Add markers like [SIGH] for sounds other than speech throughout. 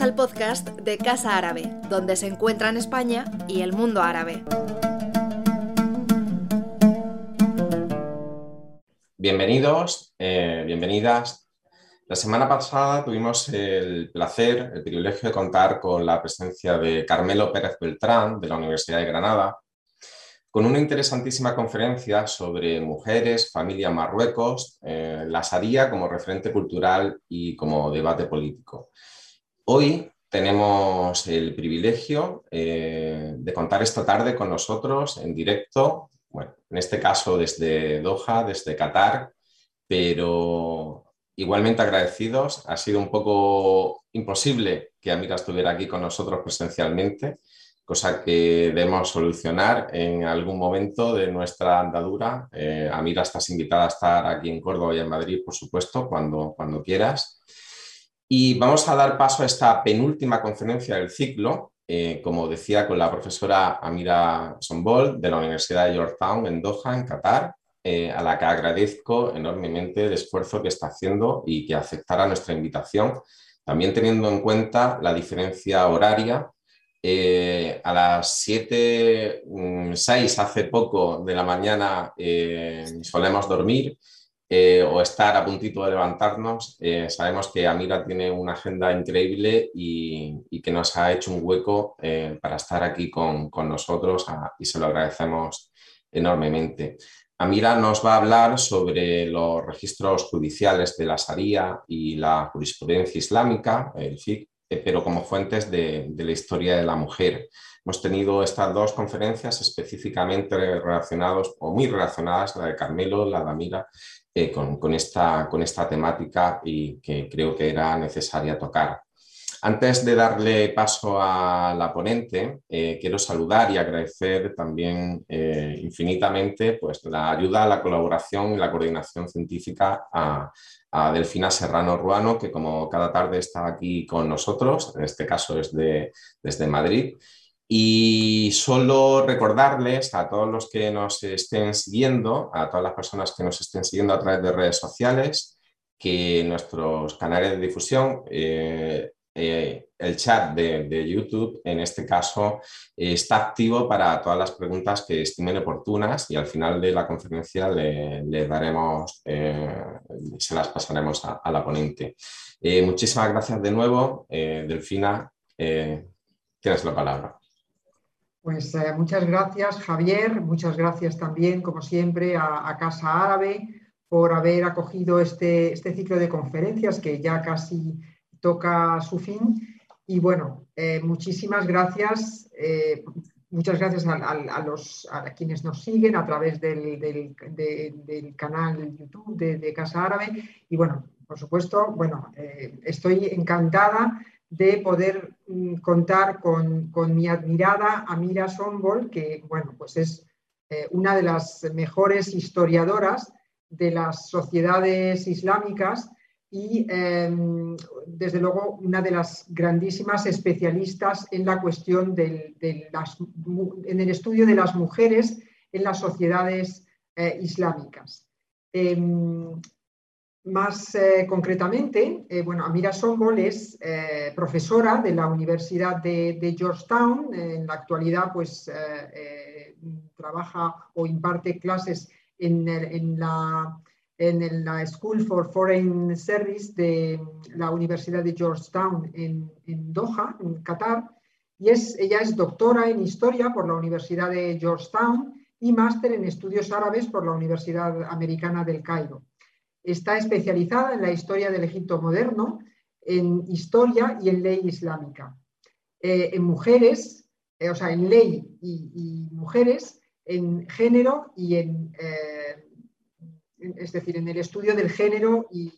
Al podcast de Casa Árabe, donde se encuentran España y el mundo árabe. Bienvenidos, eh, bienvenidas. La semana pasada tuvimos el placer, el privilegio de contar con la presencia de Carmelo Pérez Beltrán de la Universidad de Granada, con una interesantísima conferencia sobre mujeres, familia Marruecos, eh, la Sharia como referente cultural y como debate político. Hoy tenemos el privilegio eh, de contar esta tarde con nosotros en directo, bueno, en este caso desde Doha, desde Qatar, pero igualmente agradecidos. Ha sido un poco imposible que Amira estuviera aquí con nosotros presencialmente, cosa que debemos solucionar en algún momento de nuestra andadura. Eh, Amira, estás invitada a estar aquí en Córdoba y en Madrid, por supuesto, cuando, cuando quieras. Y vamos a dar paso a esta penúltima conferencia del ciclo, eh, como decía, con la profesora Amira Sombol de la Universidad de Georgetown en Doha, en Qatar, eh, a la que agradezco enormemente el esfuerzo que está haciendo y que aceptara nuestra invitación, también teniendo en cuenta la diferencia horaria. Eh, a las 7, 6 mm, hace poco de la mañana solemos dormir eh, o estar a puntito de levantarnos. Eh, sabemos que Amira tiene una agenda increíble y, que nos ha hecho un hueco eh, para estar aquí con, nosotros ah, y se lo agradecemos enormemente. Amira nos va a hablar sobre los registros judiciales de la Sharia y la jurisprudencia islámica, el FIC, pero como fuentes de, de la historia de la mujer. Hemos tenido estas dos conferencias específicamente relacionadas o muy relacionadas, la de Carmelo, la de Amira, eh, con, esta, con esta temática y que creo que era necesaria tocar. Antes de darle paso a la ponente, eh, quiero saludar y agradecer también eh, infinitamente pues, la ayuda, la colaboración y la coordinación científica a, Delfina Serrano Ruano, que como cada tarde está aquí con nosotros, en este caso desde, desde Madrid, y solo recordarles a todos los que nos estén siguiendo, a todas las personas que nos estén siguiendo a través de redes sociales, que nuestros canales de difusión, eh, eh, el chat de, YouTube, en este caso, está activo para todas las preguntas que estimen oportunas y al final de la conferencia le, daremos, eh, se las pasaremos a, a la ponente. muchísimas gracias de nuevo, Delfina. tienes la palabra. Pues eh, muchas gracias, Javier. Muchas gracias también, como siempre, a, Casa Árabe por haber acogido este, este, ciclo de conferencias que ya casi toca su fin. Y bueno, eh, muchísimas gracias. Eh, muchas gracias a, los, a quienes nos siguen a través del, del, canal YouTube de, Casa Árabe. Y bueno, por supuesto, bueno, estoy encantada de poder mm, contar con, mi admirada Amira Sombol, que bueno, pues es eh, una de las mejores historiadoras de las sociedades islámicas y em, desde luego una de las grandísimas especialistas en la cuestión del, en el estudio de las mujeres en las sociedades eh, islámicas. Em, más eh, concretamente, eh, bueno, Amira Sombol es eh, profesora de la Universidad de, Georgetown. En la actualidad, pues, trabaja o imparte clases en, la, en, la, School for Foreign Service de la Universidad de Georgetown en, Doha, en Qatar. Y es, ella es doctora en Historia por la Universidad de Georgetown y máster en Estudios Árabes por la Universidad Americana del Cairo. Está especializada en la historia del Egipto moderno, en historia y en ley islámica. Eh, en mujeres, eh, o sea, en ley y, mujeres, en género y en, eh, es decir, en el estudio del género y,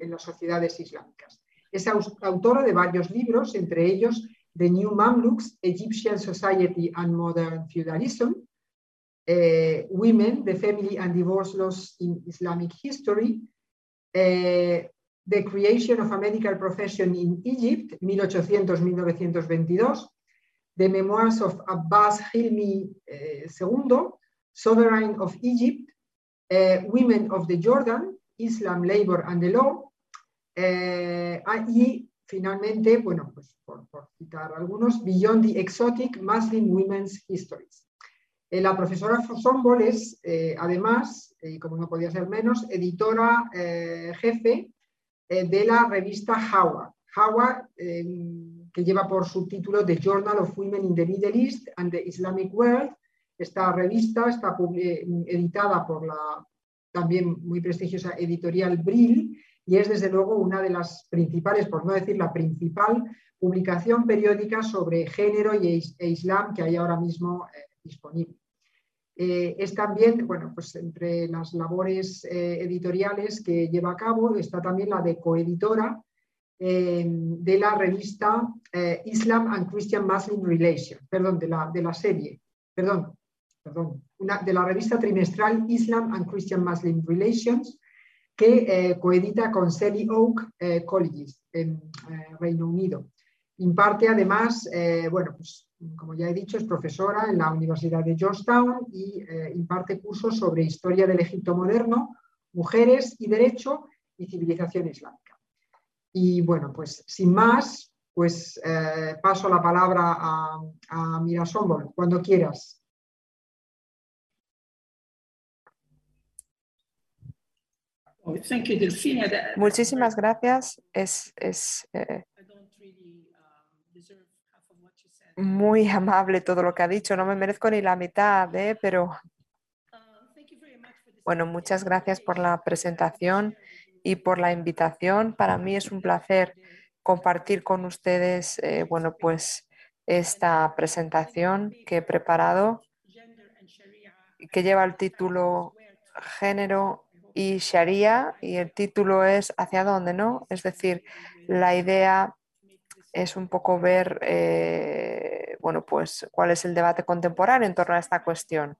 en las sociedades islámicas. Es autora de varios libros, entre ellos The New Mamluks, Egyptian Society and Modern Feudalism, uh, women, the family and divorce laws in Islamic history, uh, the creation of a medical profession in Egypt, 1800-1922, the memoirs of Abbas Hilmi II, uh, sovereign of Egypt, women of the Jordan, Islam, labor and the law, y finalmente, bueno, pues por, citar algunos, Beyond the Exotic Muslim Women's Histories. Eh, la profesora Fosombol es, eh, además, y como no podía ser menos, editora jefe de la revista Hawa. Hawa, que lleva por subtítulo The Journal of Women in the Middle East and the Islamic World. Esta revista está editada por la también muy prestigiosa editorial Brill y es desde luego una de las principales, por no decir la principal, publicación periódica sobre género y, e islam que hay ahora mismo eh, disponible. Eh, es también, bueno, pues entre las labores eh, editoriales que lleva a cabo está también la de coeditora de la revista Islam and Christian Muslim Relations, perdón, de la, de la serie, perdón, perdón, de la revista trimestral Islam and Christian Muslim Relations, que eh, coedita con Sally Oak eh, Colleges en eh, Reino Unido. Imparte además, bueno, pues como ya he dicho, es profesora en la Universidad de Georgetown y imparte cursos sobre historia del Egipto moderno, mujeres y derecho y civilización islámica. Y bueno, pues sin más, pues paso la palabra a, a Mira cuando quieras. Muchísimas gracias. Es, es eh, muy amable todo lo que ha dicho. No me merezco ni la mitad, ¿eh? pero bueno, muchas gracias por la presentación y por la invitación. Para mí es un placer compartir con ustedes, eh, bueno, pues esta presentación que he preparado, que lleva el título Género y Sharia y el título es ¿Hacia dónde? ¿no? Es decir, la idea es un poco ver eh, bueno, pues, cuál es el debate contemporáneo en torno a esta cuestión.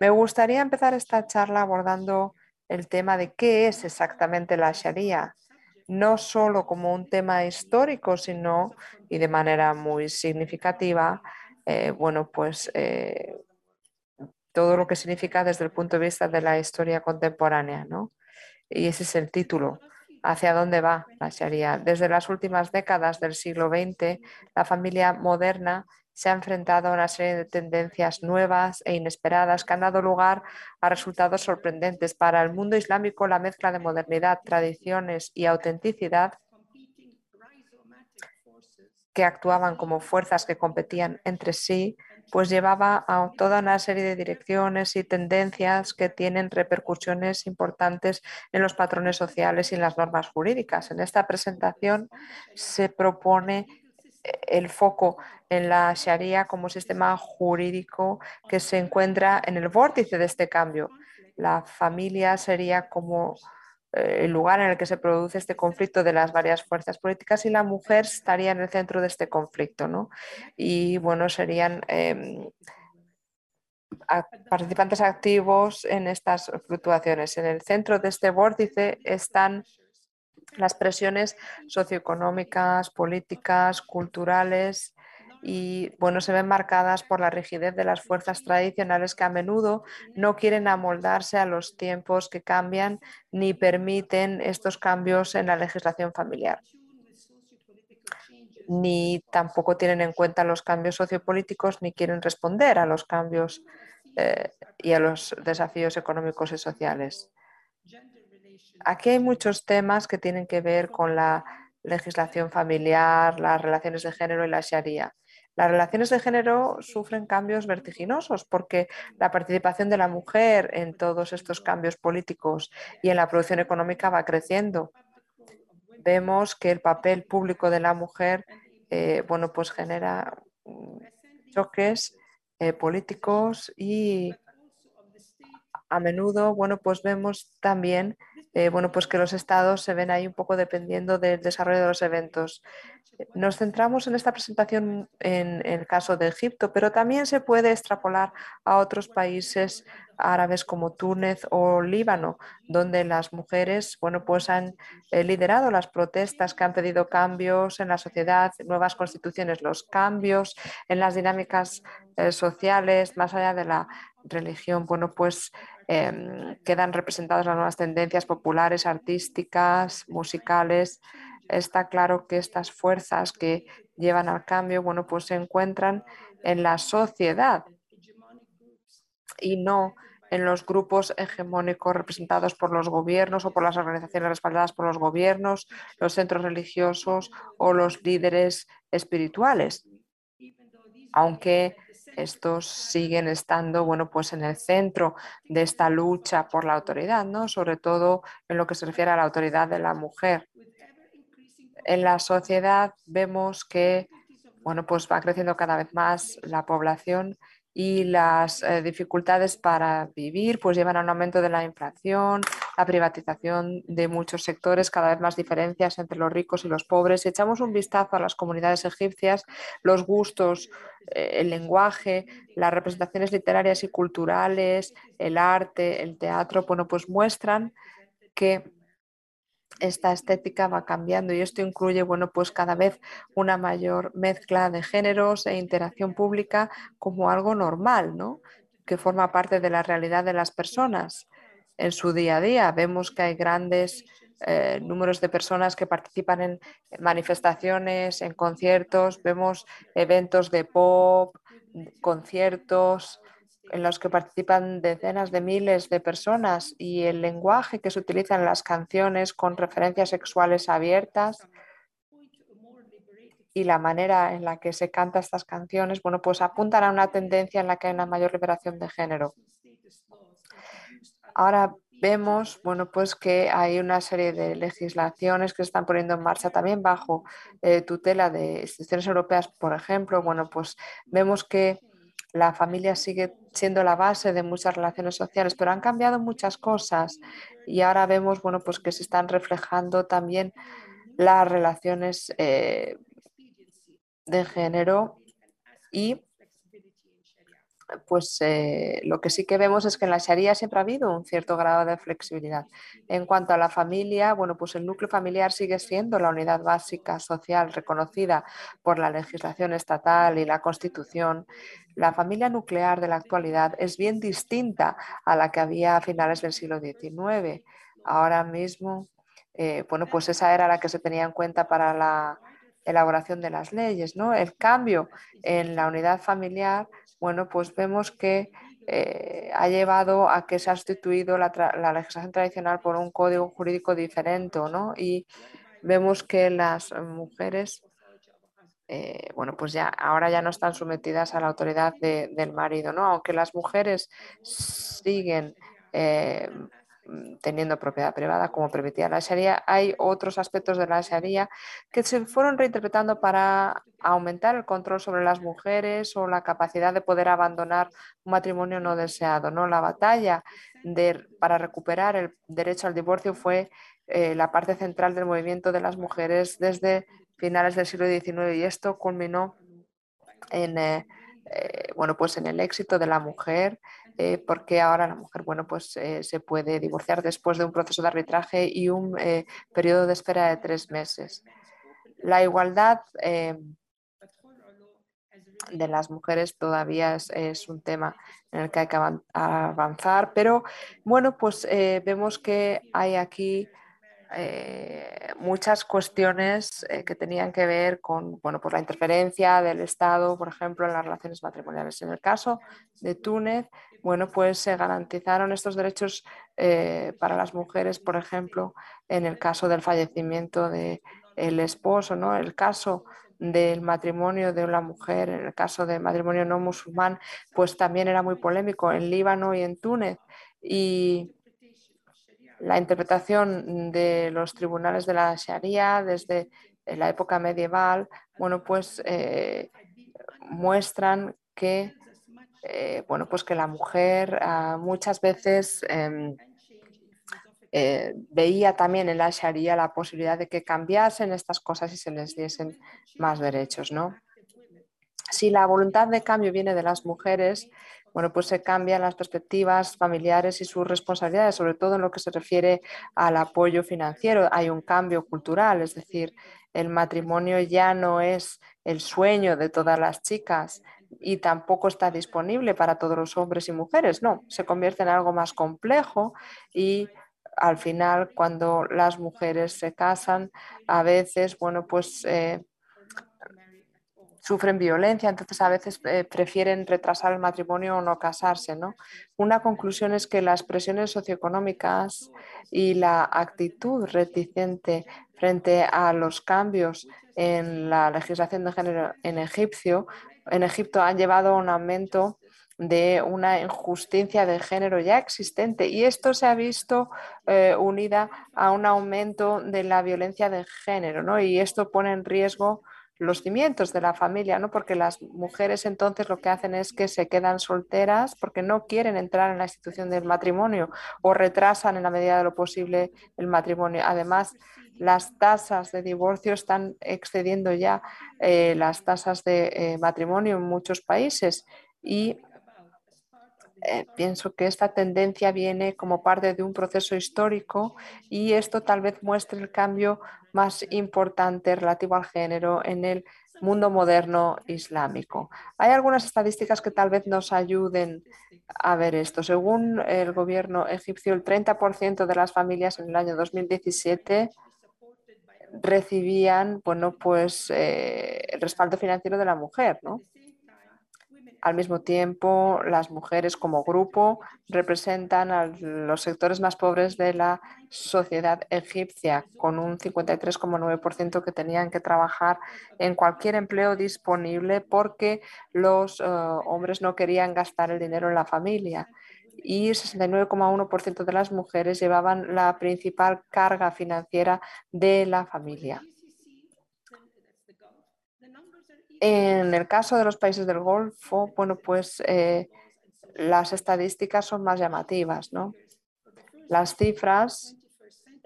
Me gustaría empezar esta charla abordando el tema de qué es exactamente la Sharia, no solo como un tema histórico, sino, y de manera muy significativa, eh, bueno, pues eh, todo lo que significa desde el punto de vista de la historia contemporánea. ¿no? Y ese es el título. ¿Hacia dónde va la Sharia? Desde las últimas décadas del siglo XX, la familia moderna se ha enfrentado a una serie de tendencias nuevas e inesperadas que han dado lugar a resultados sorprendentes. Para el mundo islámico, la mezcla de modernidad, tradiciones y autenticidad que actuaban como fuerzas que competían entre sí pues llevaba a toda una serie de direcciones y tendencias que tienen repercusiones importantes en los patrones sociales y en las normas jurídicas. En esta presentación se propone eh, el foco en la Sharia como sistema jurídico que se encuentra en el vórtice de este cambio. La familia sería como el lugar en el que se produce este conflicto de las varias fuerzas políticas y la mujer estaría en el centro de este conflicto. ¿no? Y bueno, serían em, participantes activos en estas fluctuaciones. En el centro de este vórtice están las presiones socioeconómicas, políticas, culturales y bueno, se ven marcadas por la rigidez de las fuerzas tradicionales que a menudo no quieren amoldarse a los tiempos que cambian ni permiten estos cambios en la legislación familiar ni tampoco tienen en cuenta los cambios sociopolíticos ni quieren responder a los cambios eh, y a los desafíos económicos y sociales. Aquí hay muchos temas que tienen que ver con la legislación familiar, las relaciones de género y la Sharia. Las relaciones de género sufren cambios vertiginosos porque la participación de la mujer en todos estos cambios políticos y en la producción económica va creciendo. Vemos que el papel público de la mujer eh, bueno, pues genera choques eh, políticos y a menudo bueno, pues vemos también eh, bueno, pues que los estados se ven ahí un poco dependiendo del desarrollo de los eventos. Nos centramos en esta presentación en, el caso de Egipto, pero también se puede extrapolar a otros países árabes como Túnez o Líbano, donde las mujeres bueno, pues han eh, liderado las protestas que han pedido cambios en la sociedad, nuevas constituciones, los cambios en las dinámicas eh, sociales, más allá de la religión, bueno, pues em, quedan representadas las nuevas tendencias populares, artísticas, musicales, está claro que estas fuerzas que llevan al cambio, bueno, pues se encuentran en la sociedad y no en los grupos hegemónicos representados por los gobiernos o por las organizaciones respaldadas por los gobiernos, los centros religiosos o los líderes espirituales. Aunque estos siguen estando bueno, pues en el centro de esta lucha por la autoridad, ¿no? sobre todo en lo que se refiere a la autoridad de la mujer. En la sociedad vemos que bueno, pues va creciendo cada vez más la población y las eh, dificultades para vivir pues llevan a un aumento de la inflación, la privatización de muchos sectores, cada vez más diferencias entre los ricos y los pobres. Si echamos un vistazo a las comunidades egipcias, los gustos, eh, el lenguaje, las representaciones literarias y culturales, el arte, el teatro, bueno, pues muestran que esta estética va cambiando y esto incluye, bueno, pues cada vez una mayor mezcla de géneros e interacción pública como algo normal, ¿no? Que forma parte de la realidad de las personas en su día a día. Vemos que hay grandes eh, números de personas que participan en manifestaciones, en conciertos, vemos eventos de pop, conciertos, en los que participan decenas de miles de personas y el lenguaje que se utiliza en las canciones con referencias sexuales abiertas y la manera en la que se canta estas canciones, bueno, pues apuntan a una tendencia en la que hay una mayor liberación de género. Ahora vemos, bueno, pues que hay una serie de legislaciones que se están poniendo en marcha también bajo eh, tutela de instituciones europeas, por ejemplo. Bueno, pues vemos que la familia sigue siendo la base de muchas relaciones sociales, pero han cambiado muchas cosas y ahora vemos bueno, pues que se están reflejando también las relaciones eh, de género y pues eh, lo que sí que vemos es que en la Sharia siempre ha habido un cierto grado de flexibilidad. En cuanto a la familia, bueno, pues el núcleo familiar sigue siendo la unidad básica social reconocida por la legislación estatal y la Constitución. La familia nuclear de la actualidad es bien distinta a la que había a finales del siglo XIX. Ahora mismo, eh, bueno, pues esa era la que se tenía en cuenta para la elaboración de las leyes, ¿no? El cambio en la unidad familiar bueno, pues vemos que eh, ha llevado a que se ha sustituido la, legislación tradicional por un código jurídico diferente, ¿no? Y vemos que las mujeres, eh, bueno, pues ya ahora ya no están sometidas a la autoridad del marido, ¿no? Aunque las mujeres siguen eh, teniendo propiedad privada, como permitía la Sharia, hay otros aspectos de la Sharia que se fueron reinterpretando para aumentar el control sobre las mujeres o la capacidad de poder abandonar un matrimonio no deseado. ¿no? La batalla para recuperar el derecho al divorcio fue eh, la parte central del movimiento de las mujeres desde finales del siglo XIX y esto culminó en, eh, eh, bueno, pues en el éxito de la mujer eh, porque ahora la mujer bueno, pues, eh, se puede divorciar después de un proceso de arbitraje y un eh, periodo de espera de tres meses. La igualdad de las mujeres todavía es, un tema en el que hay que avanzar, pero bueno, pues vemos que hay aquí eh, muchas cuestiones eh, que tenían que ver con bueno, pues la interferencia del Estado, por ejemplo, en las relaciones matrimoniales. En el caso de Túnez, bueno, pues se garantizaron estos derechos eh, para las mujeres, por ejemplo, en el caso del fallecimiento del el esposo, ¿no? el caso del matrimonio de una mujer, en el caso del matrimonio no musulmán, pues también era muy polémico en Líbano y en Túnez. Y la interpretación de los tribunales de la Sharia desde la época medieval, bueno, pues eh, muestran que, eh, bueno, pues que la mujer ah, muchas veces em, eh, veía también en la Sharia la posibilidad de que cambiasen estas cosas y se les diesen más derechos, ¿no? Si la voluntad de cambio viene de las mujeres, bueno, pues se cambian las perspectivas familiares y sus responsabilidades, sobre todo en lo que se refiere al apoyo financiero. Hay un cambio cultural, es decir, el matrimonio ya no es el sueño de todas las chicas y tampoco está disponible para todos los hombres y mujeres, no, se convierte en algo más complejo y al final, cuando las mujeres se casan, a veces, bueno, pues eh, sufren violencia, entonces a veces eh, prefieren retrasar el matrimonio o no casarse. ¿no? Una conclusión es que las presiones socioeconómicas y la actitud reticente frente a los cambios en la legislación de género en, Egipcio, en Egipto han llevado a un aumento de una injusticia de género ya existente y esto se ha visto eh, unida a un aumento de la violencia de género ¿no? y esto pone en riesgo los cimientos de la familia, ¿no? Porque las mujeres entonces lo que hacen es que se quedan solteras porque no quieren entrar en la institución del matrimonio o retrasan en la medida de lo posible el matrimonio. Además, las tasas de divorcio están excediendo ya eh, las tasas de eh, matrimonio en muchos países y eh, pienso que esta tendencia viene como parte de un proceso histórico y esto tal vez muestre el cambio más importante relativo al género en el mundo moderno islámico. Hay algunas estadísticas que tal vez nos ayuden a ver esto. Según el gobierno egipcio, el 30% de las familias en el año 2017 recibían bueno, pues, eh, el respaldo financiero de la mujer. ¿no? Al mismo tiempo, las mujeres como grupo representan a los sectores más pobres de la sociedad egipcia, con un 53,9% que tenían que trabajar en cualquier empleo disponible porque los eh, hombres no querían gastar el dinero en la familia y 69,1% de las mujeres llevaban la principal carga financiera de la familia. En el caso de los países del Golfo, bueno, pues eh, las estadísticas son más llamativas, ¿no? Las cifras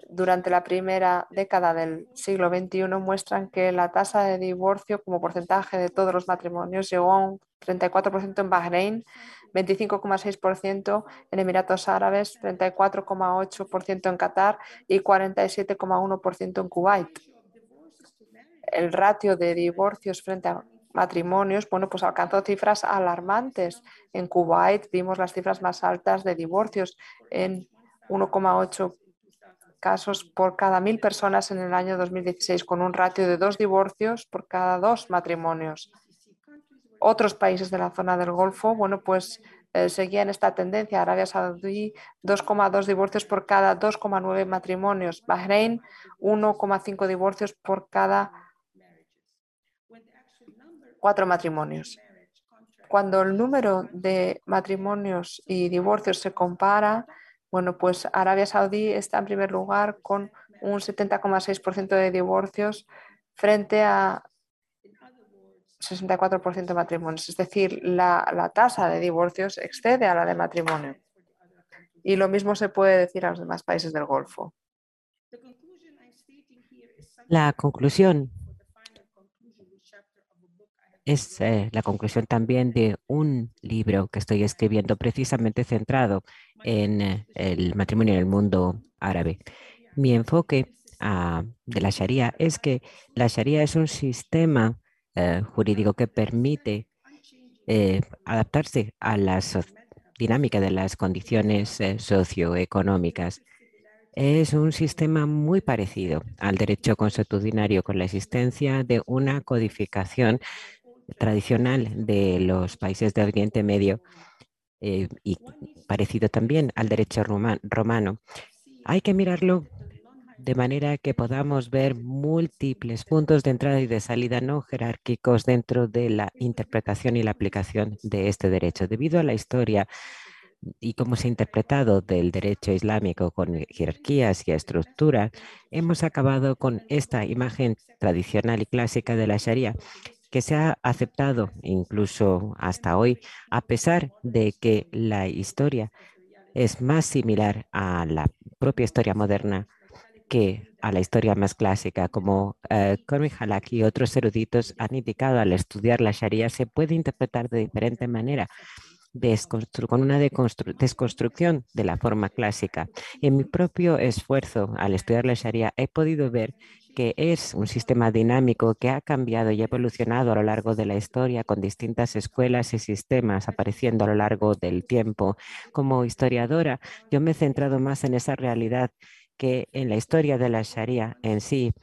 durante la primera década del siglo XXI muestran que la tasa de divorcio como porcentaje de todos los matrimonios llegó a un 34% en Bahrein, 25,6% en Emiratos Árabes, 34,8% en Qatar y 47,1% en Kuwait el ratio de divorcios frente a matrimonios, bueno, pues alcanzó cifras alarmantes. En Kuwait vimos las cifras más altas de divorcios en 1,8 casos por cada mil personas en el año 2016, con un ratio de dos divorcios por cada dos matrimonios. Otros países de la zona del Golfo, bueno, pues eh, seguían esta tendencia. Arabia Saudí, 2,2 divorcios por cada 2,9 matrimonios. Bahrein, 1,5 divorcios por cada cuatro matrimonios. Cuando el número de matrimonios y divorcios se compara, bueno, pues Arabia Saudí está en primer lugar con un 70,6% de divorcios frente a 64% de matrimonios. Es decir, la, la, tasa de divorcios excede a la de matrimonio. Y lo mismo se puede decir a los demás países del Golfo. La conclusión es eh, la conclusión también de un libro que estoy escribiendo precisamente centrado en eh, el matrimonio en el mundo árabe. Mi enfoque ah, de la Sharia es que la Sharia es un sistema eh, jurídico que permite adaptarse a la dinámica de las condiciones socioeconómicas. Es un sistema muy parecido al derecho consuetudinario con la existencia de una codificación tradicional de los países de Oriente Medio eh, y parecido también al derecho romano. Hay que mirarlo de manera que podamos ver múltiples puntos de entrada y de salida no jerárquicos dentro de la interpretación y la aplicación de este derecho. Debido a la historia y cómo se ha interpretado del derecho islámico con jerarquías y estructuras, hemos acabado con esta imagen tradicional y clásica de la Sharia que se ha aceptado incluso hasta hoy, a pesar de que la historia es más similar a la propia historia moderna que a la historia más clásica, como uh, Halak y otros eruditos han indicado al estudiar la Sharia, se puede interpretar de diferente manera, con una desconstrucción de la forma clásica. En mi propio esfuerzo al estudiar la Sharia he podido ver que es un sistema dinámico que ha cambiado y evolucionado a lo largo de la historia con distintas escuelas y sistemas apareciendo a lo largo del tiempo. Como historiadora, yo me he centrado más en esa realidad que en la historia de la Sharia en sí.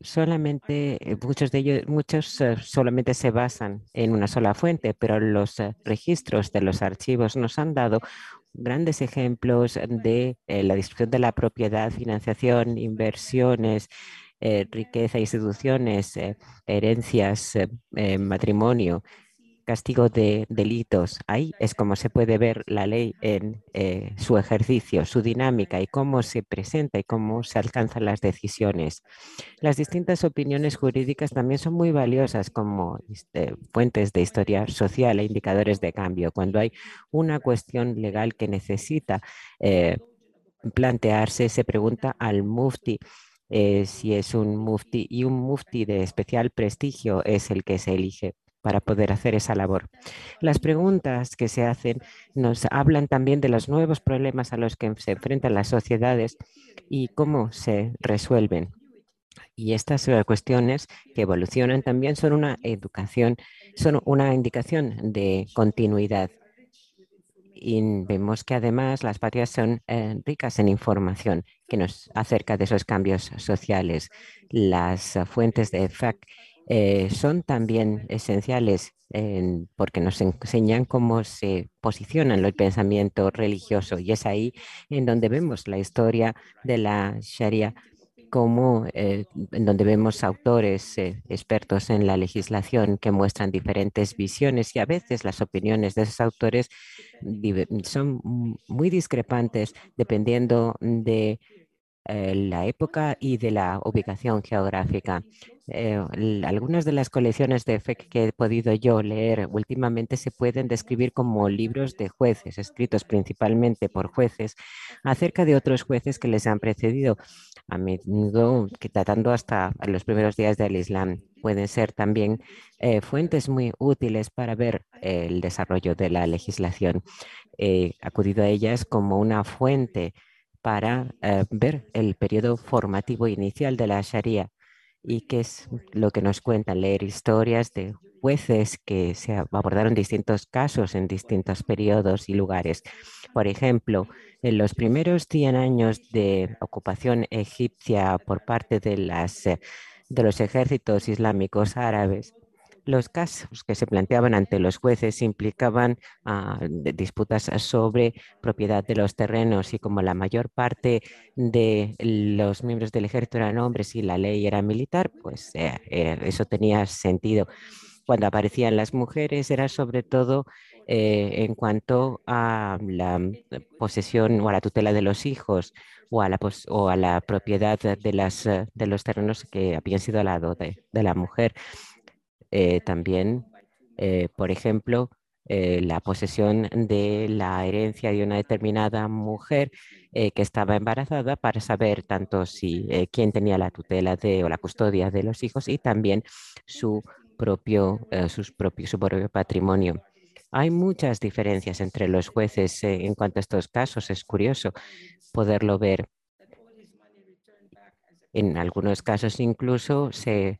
Solamente, eh, muchos de ellos, muchos eh, solamente se basan en una sola fuente, pero los eh, registros de los archivos nos han dado grandes ejemplos de la distribución de la propiedad, financiación, inversiones, riqueza, instituciones, herencias, matrimonio, castigo de delitos. Ahí es como se puede ver la ley en eh, su ejercicio, su dinámica y cómo se presenta y cómo se alcanzan las decisiones. Las distintas opiniones jurídicas también son muy valiosas como este, fuentes de historia social e indicadores de cambio. Cuando hay una cuestión legal que necesita eh, plantearse, se pregunta al mufti eh, si es un mufti y un mufti de especial prestigio es el que se elige para poder hacer esa labor. Las preguntas que se hacen nos hablan también de los nuevos problemas a los que se enfrentan las sociedades y cómo se resuelven. Y estas eh, cuestiones que evolucionan también son una educación, son una indicación de continuidad. Y vemos que además las patrias son eh, ricas en información que nos acerca de esos cambios sociales. Las fuentes de FAC eh, son también esenciales porque nos enseñan cómo se posiciona el pensamiento religioso y es ahí en donde vemos la historia de la Sharia como eh, en donde vemos autores eh, expertos en la legislación que muestran diferentes visiones y a veces las opiniones de esos autores son muy discrepantes dependiendo de la época y de la ubicación geográfica. Eh, algunas de las colecciones de FEC que he podido yo leer últimamente se pueden describir como libros de jueces, escritos principalmente por jueces, acerca de otros jueces que les han precedido, a menudo que tratando hasta los primeros días del Islam. Pueden ser también eh, fuentes muy útiles para ver el desarrollo de la legislación. He acudido a ellas como una fuente para eh, ver el periodo formativo inicial de la Sharia y qué es lo que nos cuentan, leer historias de jueces que se abordaron distintos casos en distintos periodos y lugares. Por ejemplo, en los primeros 100 años de ocupación egipcia por parte de, las, eh, de los ejércitos islámicos árabes, los casos que se planteaban ante los jueces implicaban ah, disputas sobre propiedad de los terrenos y como la mayor parte de los miembros del ejército eran hombres y la ley era militar, pues eh, eh, eso tenía sentido. Cuando aparecían las mujeres era sobre todo eh, en cuanto a la posesión o a la tutela de los hijos o a la, o a la propiedad de, las, de los terrenos que habían sido al lado de la mujer. Eh, también, eh, por ejemplo, eh, la posesión de la herencia de una determinada mujer que estaba embarazada para saber tanto si quién tenía la tutela de, o la custodia de los hijos y también su propio, sus propio, su propio patrimonio. Hay muchas diferencias entre los jueces en cuanto a estos casos. Es curioso poderlo ver. En algunos casos incluso se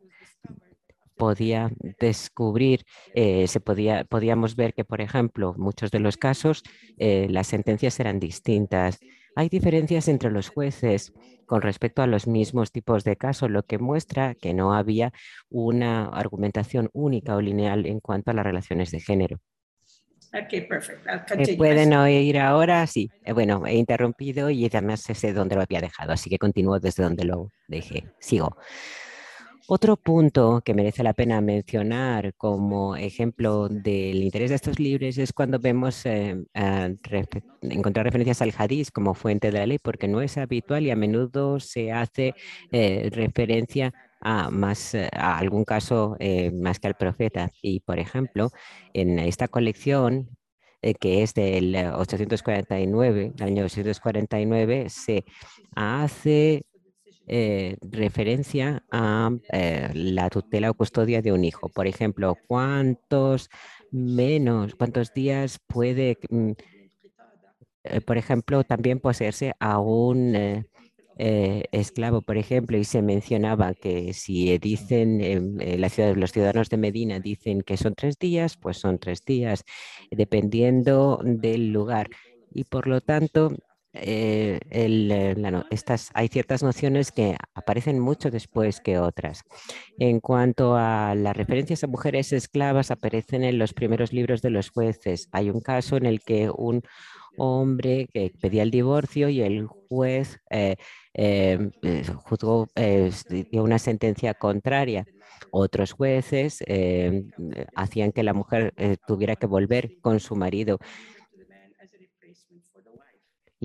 podía descubrir, eh, se podía, podíamos ver que, por ejemplo, muchos de los casos eh, las sentencias eran distintas. Hay diferencias entre los jueces con respecto a los mismos tipos de casos, lo que muestra que no había una argumentación única o lineal en cuanto a las relaciones de género. Okay, perfect. Eh, ¿Pueden oír ahora? Sí. bueno, he interrumpido y además sé dónde lo había dejado, así que continúo desde donde lo dejé. Sigo. Otro punto que merece la pena mencionar como ejemplo del interés de estos libros es cuando vemos eh, encontrar referencias al hadith como fuente de la ley, porque no es habitual y a menudo se hace eh, referencia a, más, eh, a algún caso más que al profeta. Y, por ejemplo, en esta colección que es del 849, del año 849, se hace eh, referencia a eh, la tutela o custodia de un hijo. Por ejemplo, ¿cuántos menos, cuántos días puede, mm, eh, por ejemplo, también poseerse a un esclavo, por ejemplo, y se mencionaba que si dicen en la ciudad, los ciudadanos de Medina dicen que son tres días, pues son tres días, dependiendo del lugar. Y por lo tanto, eh, estas, hay ciertas nociones que aparecen mucho después que otras. En cuanto a las referencias a mujeres esclavas, aparecen en los primeros libros de los jueces. Hay un caso en el que un hombre que pedía el divorcio y el juez eh, eh, juzgó, eh, dio una sentencia contraria. Otros jueces hacían que la mujer tuviera que volver con su marido.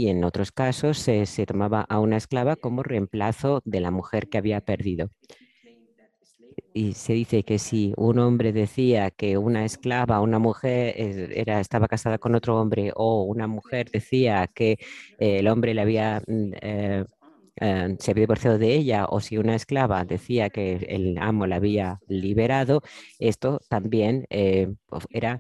Y en otros casos se tomaba a una esclava como reemplazo de la mujer que había perdido y se dice que si un hombre decía que una esclava, una mujer era, estaba casada con otro hombre o una mujer decía que el hombre le había, mm, eh, eh, se había divorciado de ella o si una esclava decía que el amo la había liberado, esto también eh, era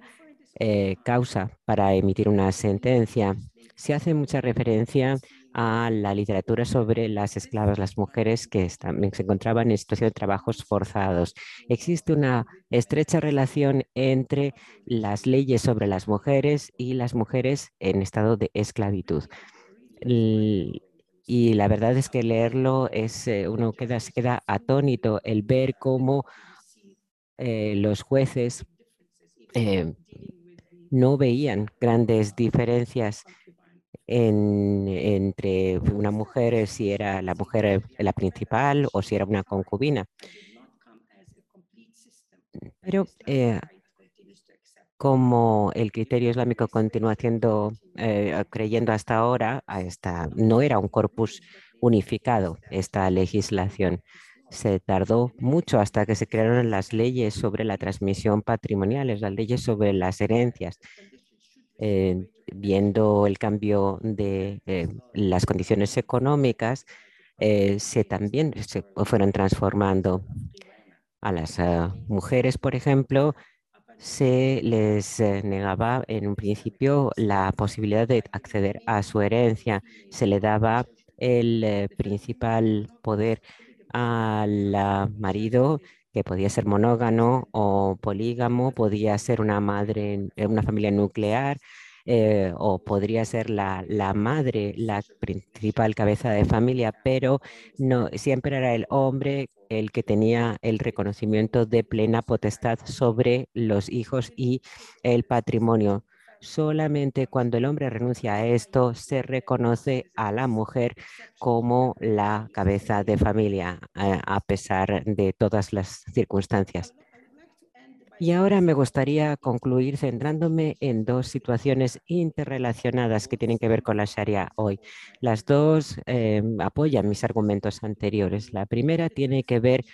causa para emitir una sentencia. Se hace mucha referencia a la literatura sobre las esclavas, las mujeres que también se encontraban en situación de trabajos forzados. Existe una estrecha relación entre las leyes sobre las mujeres y las mujeres en estado de esclavitud. Y la verdad es que leerlo es, eh, uno queda, se queda atónito el ver cómo eh, los jueces eh, no veían grandes diferencias entre una mujer, eh, si era la mujer eh, la principal o si era una concubina. Pero eh, como el criterio islámico continúa haciendo, creyendo hasta ahora, esta, no era un corpus unificado esta legislación. Se tardó mucho hasta que se crearon las leyes sobre la transmisión patrimonial, las leyes sobre las herencias viendo el cambio de eh, las condiciones económicas, eh, se también se fueron transformando. A las ah, mujeres, por ejemplo, se les eh, negaba en un principio la posibilidad de acceder a su herencia. Se le daba el principal poder al marido que podía ser monógamo o polígamo, podía ser una madre, una familia nuclear, eh, o podría ser la, madre la principal cabeza de familia, pero no siempre era el hombre el que tenía el reconocimiento de plena potestad sobre los hijos y el patrimonio. Solamente cuando el hombre renuncia a esto se reconoce a la mujer como la cabeza de familia, a pesar de todas las circunstancias. Y ahora me gustaría concluir centrándome en dos situaciones interrelacionadas que tienen que ver con la Sharia hoy. Las dos em, apoyan mis argumentos anteriores. La primera tiene que ver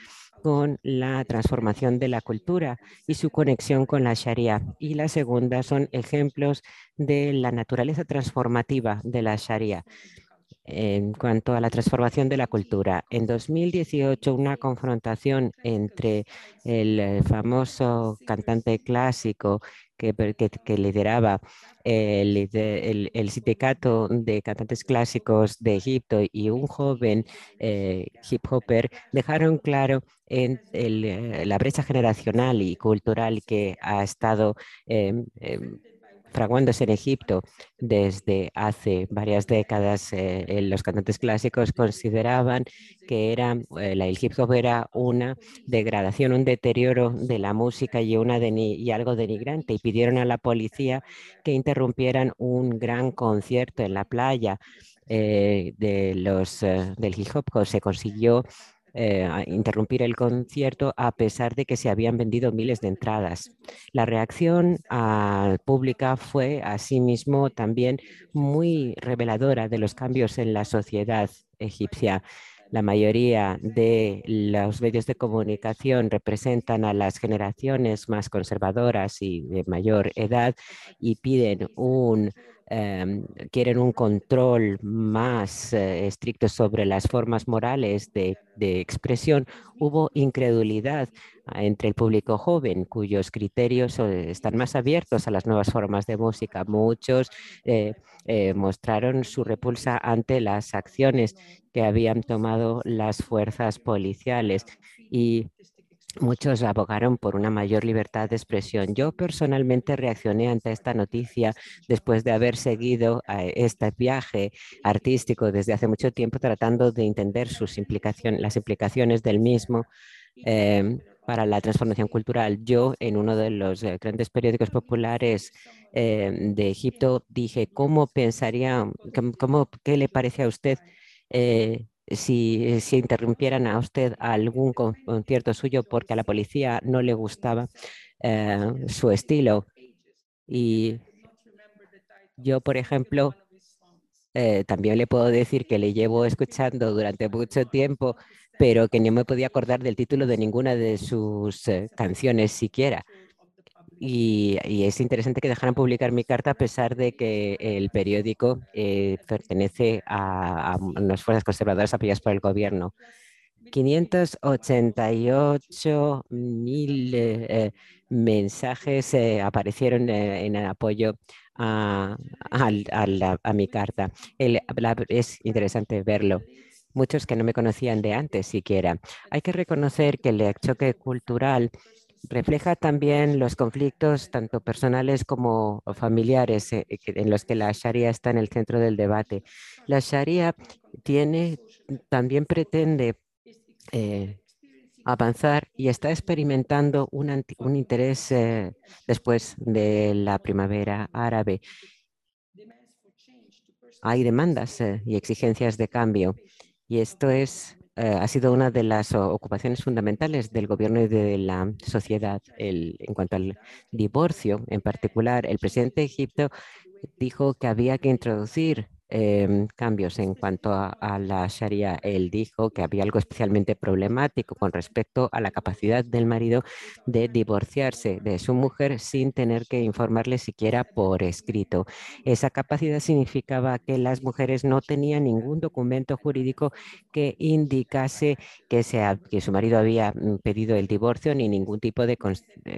con la transformación de la cultura y su conexión con la Sharia. Y la segunda son ejemplos de la naturaleza transformativa de la Sharia en cuanto a la transformación de la cultura. En 2018, una confrontación entre el eh, famoso cantante clásico que, lideraba el, el, sindicato de cantantes clásicos de Egipto y un joven eh, hip hopper dejaron claro en eh, la brecha generacional y cultural que ha estado em, em, fraguándose en Egipto desde hace varias décadas, eh, los cantantes clásicos consideraban que era, eh, el hip hop era una degradación, un deterioro de la música y, una y algo denigrante y pidieron a la policía que interrumpieran un gran concierto en la playa eh, de los, del hip hop. Se consiguió eh, interrumpir el concierto a pesar de que se habían vendido miles de entradas. La reacción pública fue asimismo también muy reveladora de los cambios en la sociedad egipcia. La mayoría de los medios de comunicación representan a las generaciones más conservadoras y de mayor edad y piden un em, quieren un control más eh, estricto sobre las formas morales de, expresión, hubo incredulidad ah, entre el público joven, cuyos criterios eh, están más abiertos a las nuevas formas de música. Muchos eh, mostraron su repulsa ante las acciones que habían tomado las fuerzas policiales y Muchos abogaron por una mayor libertad de expresión. Yo personalmente reaccioné ante esta noticia después de haber seguido este viaje artístico desde hace mucho tiempo tratando de entender sus implicaciones, las implicaciones del mismo em, para la transformación cultural. Yo en uno de los eh, grandes periódicos populares em, de Egipto dije, ¿cómo pensaría, cómo, qué le parece a usted? Eh, si, si, interrumpieran a usted algún concierto suyo porque a la policía no le gustaba eh, su estilo. Y yo, por ejemplo, eh, también le puedo decir que le llevo escuchando durante mucho tiempo, pero que no me podía acordar del título de ninguna de sus eh, canciones siquiera. Y, es interesante que dejaran publicar mi carta a pesar de que el periódico eh, pertenece a, unas fuerzas conservadoras apoyadas por el gobierno. 588 mil eh, eh, mensajes aparecieron en apoyo a, mi carta. es interesante verlo muchos que no me conocían de antes siquiera. Hay que reconocer que el choque cultural refleja también los conflictos tanto personales como familiares eh, en los que la Sharia está en el centro del debate. La Sharia tiene, también pretende eh, avanzar y está experimentando un, un interés eh, después de la primavera árabe. Hay demandas y exigencias de cambio y esto es eh, ha sido una de las ocupaciones fundamentales del gobierno y de la sociedad. en cuanto al divorcio, en particular, el presidente de Egipto dijo que había que introducir Em, cambios en cuanto a, la Sharia. Él dijo que había algo especialmente problemático con respecto a la capacidad del marido de divorciarse de su mujer sin tener que informarle siquiera por escrito. Esa capacidad significaba que las mujeres no tenían ningún documento jurídico que indicase que, que su marido había mm, pedido el divorcio ni ningún tipo de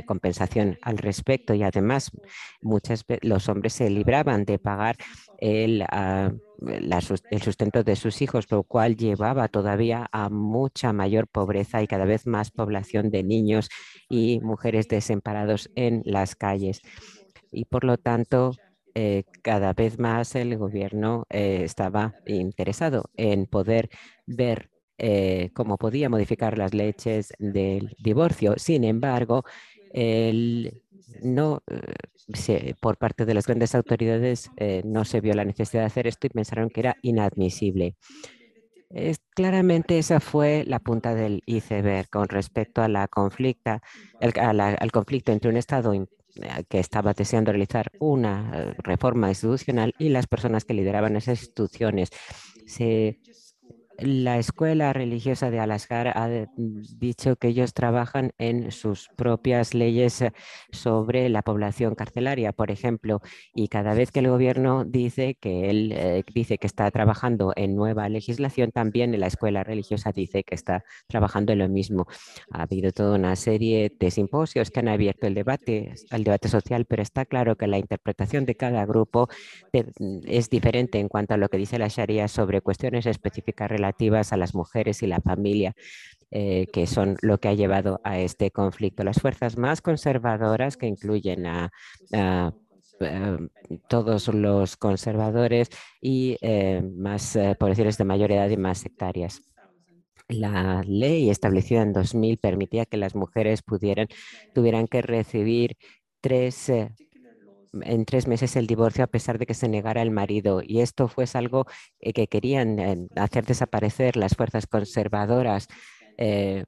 compensación al respecto. Y además, muchas los hombres se libraban de pagar el, ah, el sustento de sus hijos, lo cual llevaba todavía a mucha mayor pobreza y cada vez más población de niños y mujeres desamparados en las calles. Y por lo tanto, eh, cada vez más el gobierno eh, estaba interesado en poder ver eh, cómo podía modificar las leyes del divorcio. Sin embargo, el no, eh, por parte de las grandes autoridades eh, no se vio la necesidad de hacer esto y pensaron que era inadmisible. claramente esa fue la punta del iceberg con respecto a la conflicta, al conflicto entre un Estado eh, que estaba deseando realizar una reforma institucional y las personas que lideraban esas instituciones. Se la escuela religiosa de Alaskar ha dicho que ellos trabajan en sus propias leyes eh, sobre la población carcelaria, por ejemplo, y cada vez que el gobierno dice que él eh, dice que está trabajando en nueva legislación, también la escuela religiosa dice que está trabajando en lo mismo. Ha habido toda una serie de simposios que han abierto el debate, al debate social, pero está claro que la interpretación de cada grupo es diferente en cuanto a lo que dice la Sharia sobre cuestiones específicas relativas a las mujeres y la familia, eh, que son lo que ha llevado a este conflicto. Las fuerzas más conservadoras, que incluyen a, em, todos los conservadores y eh, más eh, de mayor edad y más sectarias. La ley establecida en 2000 permitía que las mujeres pudieran, tuvieran que recibir tres en tres meses el divorcio a pesar de que se negara el marido. Y esto fue algo eh, que querían eh, hacer desaparecer las fuerzas conservadoras eh,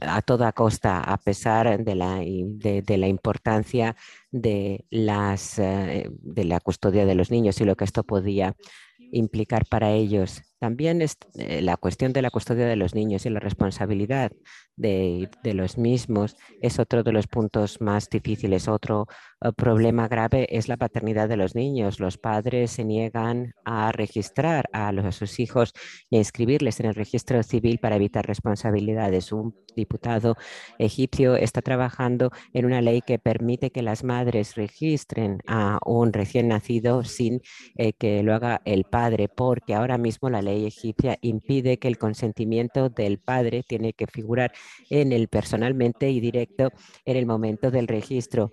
a toda costa, a pesar de la, de, la importancia de, las, de la custodia de los niños y lo que esto podía implicar para ellos. También es la cuestión de la custodia de los niños y la responsabilidad de, de, los mismos es otro de los puntos más difíciles. Otro problema grave es la paternidad de los niños. Los padres se niegan a registrar a, sus hijos y a inscribirles en el registro civil para evitar responsabilidades. Un diputado egipcio está trabajando en una ley que permite que las madres registren a un recién nacido sin eh, que lo haga el padre, porque ahora mismo la ley egipcia impide que el consentimiento del padre tiene que figurar en el personalmente y directo en el momento del registro.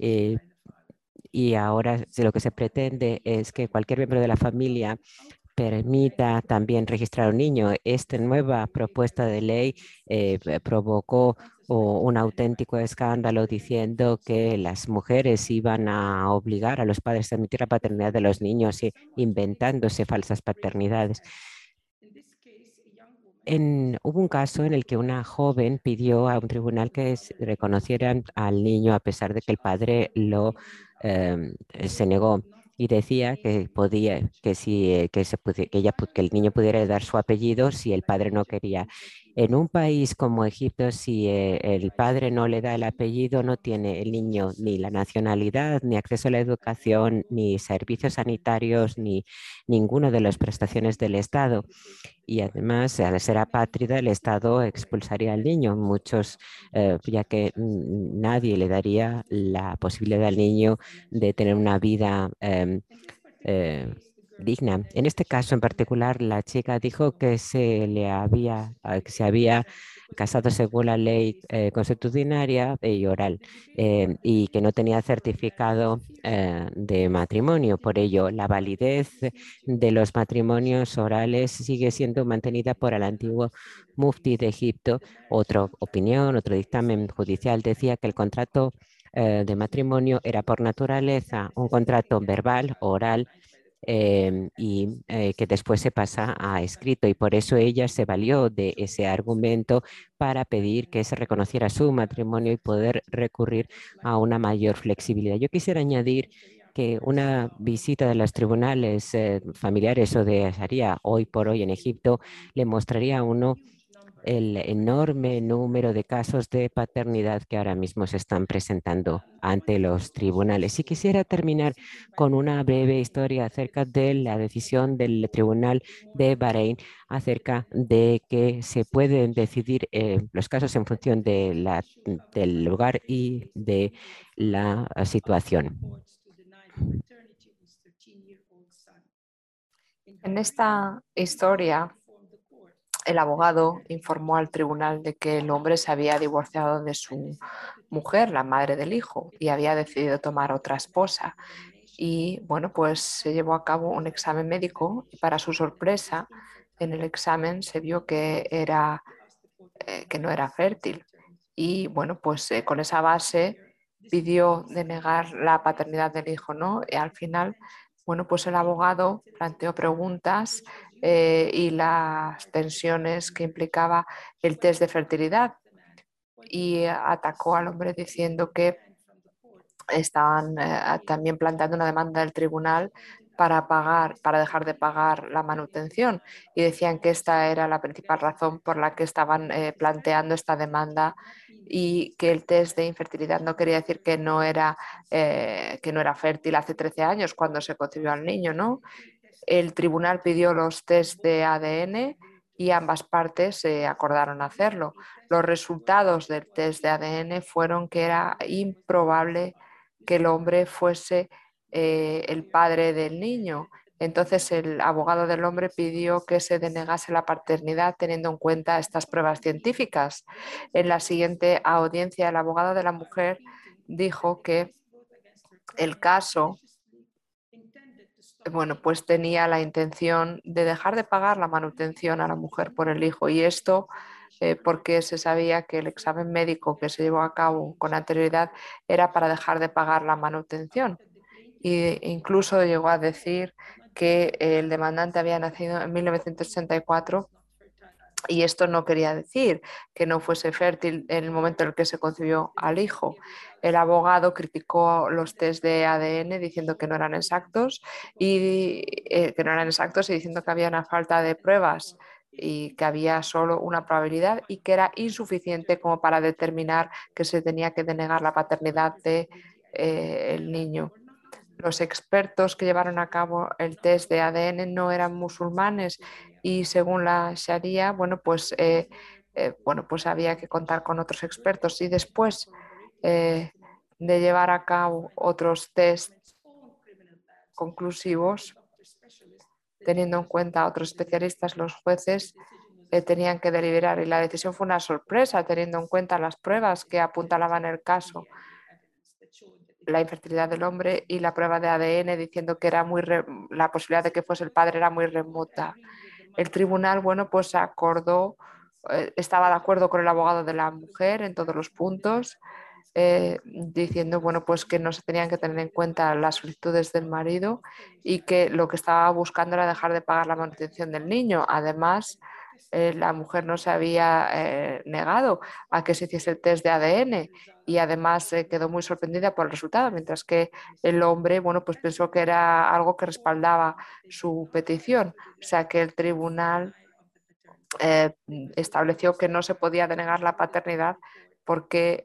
Eh, y ahora lo que se pretende es que cualquier miembro de la familia permita también registrar a un niño. Esta nueva propuesta de ley eh, provocó un auténtico escándalo diciendo que las mujeres iban a obligar a los padres a admitir la paternidad de los niños y inventándose falsas paternidades hubo un caso en el que una joven pidió a un tribunal que reconocieran al niño a pesar de que el padre lo em, se negó y decía que podía que si se que, ella, que el niño pudiera dar su apellido si el padre no quería en un país como Egipto, si eh, el padre no le da el apellido, no tiene el niño ni la nacionalidad, ni acceso a la educación, ni servicios sanitarios, ni ninguna de las prestaciones del Estado. Y además, al ser apátrida, el Estado expulsaría al niño, muchos, eh, ya que nadie le daría la posibilidad al niño de tener una vida em, eh, digna. En este caso en particular, la chica dijo que se le había, que se había casado según la ley eh, constitucionaria y oral eh, y que no tenía certificado eh, de matrimonio. Por ello, la validez de los matrimonios orales sigue siendo mantenida por el antiguo mufti de Egipto. Otra opinión, otro dictamen judicial decía que el contrato de matrimonio era por naturaleza un contrato verbal, oral, Em, y eh, que después se pasa a escrito y por eso ella se valió de ese argumento para pedir que se reconociera su matrimonio y poder recurrir a una mayor flexibilidad. Yo quisiera añadir que una visita de los tribunales eh, familiares o de Sharia hoy por hoy en Egipto le mostraría a uno el enorme número de casos de paternidad que ahora mismo se están presentando ante los tribunales. Y quisiera terminar con una breve historia acerca de la decisión del Tribunal de Bahrein acerca de que se pueden decidir eh, los casos en función de la, del lugar y de la situación. En esta historia el abogado informó al tribunal de que el hombre se había divorciado de su mujer, la madre del hijo, y había decidido tomar otra esposa. Y bueno, pues se llevó a cabo un examen médico y para su sorpresa, en el examen se vio que, era, eh, que no era fértil. Y bueno, pues eh, con esa base pidió denegar la paternidad del hijo, ¿no? Y al final, bueno, pues el abogado planteó preguntas eh, y las tensiones que implicaba el test de fertilidad y atacó al hombre diciendo que estaban eh, también planteando una demanda del tribunal para pagar, para dejar de pagar la manutención y decían que esta era la principal razón por la que estaban eh, planteando esta demanda y que el test de infertilidad no quería decir que no era, que no era fértil hace 13 años cuando se concibió al niño, ¿no? El tribunal pidió los test de ADN y ambas partes se acordaron hacerlo. Los resultados del test de ADN fueron que era improbable que el hombre fuese eh, el padre del niño. Entonces el abogado del hombre pidió que se denegase la paternidad teniendo en cuenta estas pruebas científicas. En la siguiente audiencia, el abogado de la mujer dijo que el caso bueno, pues tenía la intención de dejar de pagar la manutención a la mujer por el hijo y esto eh, porque se sabía que el examen médico que se llevó a cabo con anterioridad era para dejar de pagar la manutención. E incluso llegó a decir que el demandante había nacido en 1964 y esto no quería decir que no fuese fértil en el momento en el que se concibió al hijo. El abogado criticó los test de ADN diciendo que no eran exactos y eh, que no eran exactos y diciendo que había una falta de pruebas y que había solo una probabilidad y que era insuficiente como para determinar que se tenía que denegar la paternidad de eh, el niño. Los expertos que llevaron a cabo el test de ADN no eran musulmanes y según la Sharia, bueno, pues, eh, eh, bueno, pues había que contar con otros expertos y después de llevar a cabo otros test conclusivos, teniendo en cuenta a otros especialistas, los jueces tenían que deliberar y la decisión fue una sorpresa, teniendo en cuenta las pruebas que apuntalaban el caso la infertilidad del hombre y la prueba de ADN diciendo que era muy la posibilidad de que fuese el padre era muy remota. El tribunal, bueno, pues acordó, eh, estaba de acuerdo con el abogado de la mujer en todos los puntos, eh, diciendo, bueno, pues que no se tenían que tener en cuenta las solicitudes del marido y que lo que estaba buscando era dejar de pagar la manutención del niño. Además, eh, la mujer no se había negado a que se hiciese el test de ADN y además quedó muy sorprendida por el resultado, mientras que el hombre, bueno, pues pensó que era algo que respaldaba su petición. O sea que el tribunal eh, estableció que no se podía denegar la paternidad porque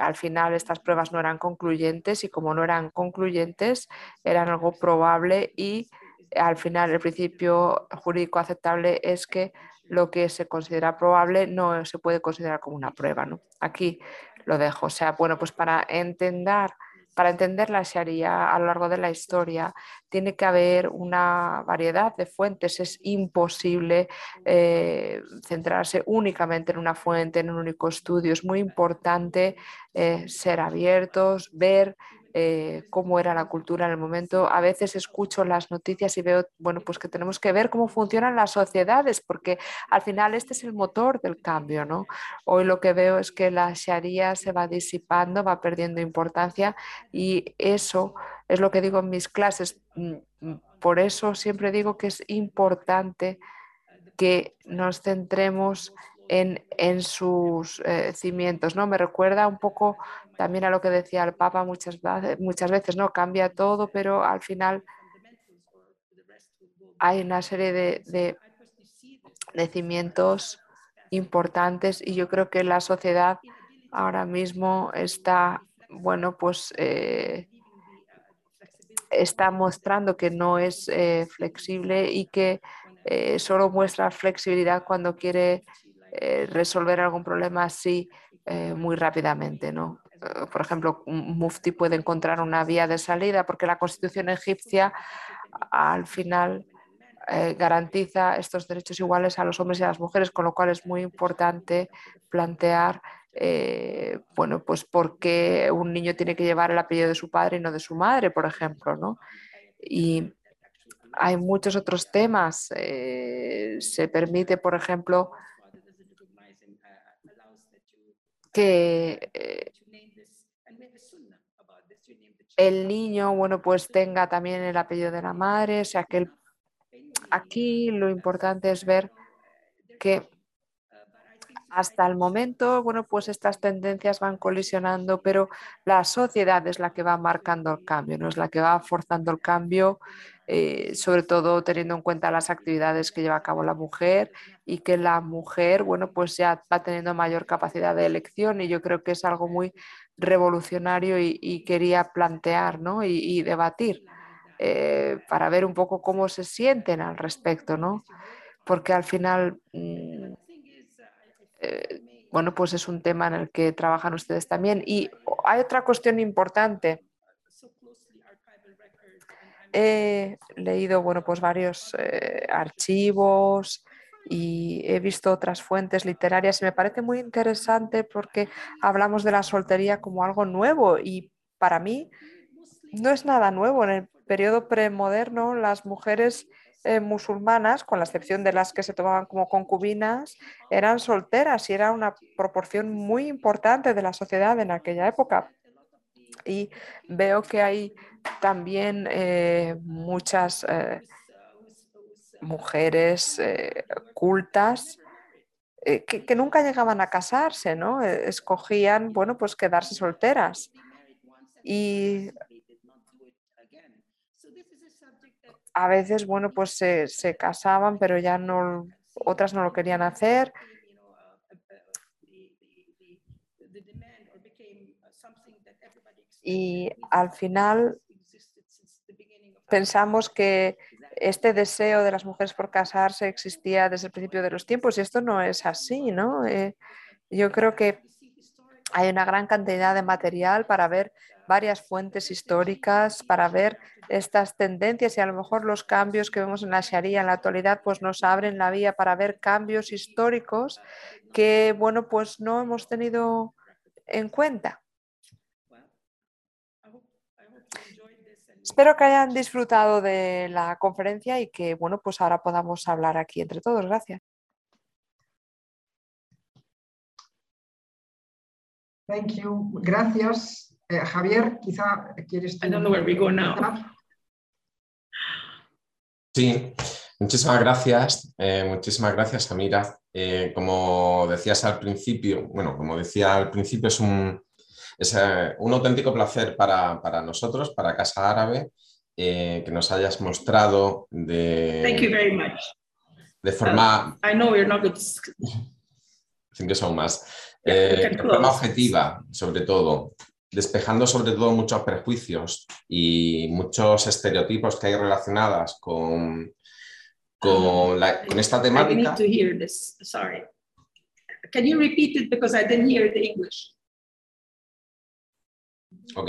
al final estas pruebas no eran concluyentes y como no eran concluyentes eran algo probable y al final el principio jurídico aceptable es que lo que se considera probable no se puede considerar como una prueba. ¿no? Aquí lo dejo. O sea, bueno, pues para entender, para entender la Sharia a lo largo de la historia tiene que haber una variedad de fuentes. Es imposible eh, centrarse únicamente en una fuente, en un único estudio. Es muy importante eh, ser abiertos, ver eh, cómo era la cultura en el momento. A veces escucho las noticias y veo, bueno, pues que tenemos que ver cómo funcionan las sociedades, porque al final este es el motor del cambio, ¿no? Hoy lo que veo es que la Sharia se va disipando, va perdiendo importancia y eso es lo que digo en mis clases. Mm, mm, por eso siempre digo que es importante que nos centremos en, sus eh, cimientos. ¿no? Me recuerda un poco también a lo que decía el Papa muchas, muchas veces, ¿no? Cambia todo, pero al final hay una serie de, de, cimientos importantes y yo creo que la sociedad ahora mismo está, bueno, pues eh, está mostrando que no es eh, flexible y que solo muestra flexibilidad cuando quiere eh, resolver algún problema así eh, muy rápidamente. ¿no? Eh, por ejemplo, mufti puede encontrar una vía de salida porque la constitución egipcia al final garantiza estos derechos iguales a los hombres y a las mujeres, con lo cual es muy importante plantear bueno, pues por qué un niño tiene que llevar el apellido de su padre y no de su madre, por ejemplo, ¿no? Y hay muchos otros temas. se permite, por ejemplo, que eh, el niño, bueno, pues tenga también el apellido de la madre, o sea que aquí lo importante es ver que hasta el momento, bueno, pues estas tendencias van colisionando, pero la sociedad es la que va marcando el cambio, no es la que va forzando el cambio eh, sobre todo teniendo en cuenta las actividades que lleva a cabo la mujer y que la mujer, bueno, pues ya va teniendo mayor capacidad de elección y yo creo que es algo muy revolucionario y, quería plantear ¿no? y, debatir eh, para ver un poco cómo se sienten al respecto, ¿no? Porque al final, mm, eh, bueno, pues es un tema en el que trabajan ustedes también. Y hay otra cuestión importante he leído bueno, pues varios eh, archivos y he visto otras fuentes literarias y me parece muy interesante porque hablamos de la soltería como algo nuevo y para mí no es nada nuevo. En el periodo premoderno las mujeres eh, musulmanas, con la excepción de las que se tomaban como concubinas, eran solteras y era una proporción muy importante de la sociedad en aquella época. Y veo que hay también eh, muchas eh, mujeres cultas que, nunca llegaban a casarse, ¿no? Escogían, bueno, pues quedarse solteras. Y a veces, bueno, pues se, se casaban, pero ya no, otras no lo querían hacer. y al final pensamos que este deseo de las mujeres por casarse existía desde el principio de los tiempos y esto no es así, ¿no? Eh, yo creo que hay una gran cantidad de material para ver varias fuentes históricas, para ver estas tendencias y a lo mejor los cambios que vemos en la Sharia en la actualidad pues nos abren la vía para ver cambios históricos que, bueno, pues no hemos tenido en cuenta. Espero que hayan disfrutado de la conferencia y que, bueno, pues ahora podamos hablar aquí entre todos. Gracias. Thank you. Gracias. Eh, Javier, quizá quieres... I don't know where we go now. Sí, muchísimas gracias. eh, muchísimas gracias, Amira. Eh, como decías al principio, bueno, como decía al principio, es un, es eh, un auténtico placer para, para nosotros, para Casa Árabe, eh, que nos hayas mostrado Thank you de, very much. de forma I know we're not good. Thank you so much. Eh, de forma objetiva, sobre todo, despejando sobre todo muchos prejuicios y muchos estereotipos que hay relacionadas con, con, la- con esta I temática. need to hear this. Sorry. Can you repeat it because I didn't hear the English? Ok.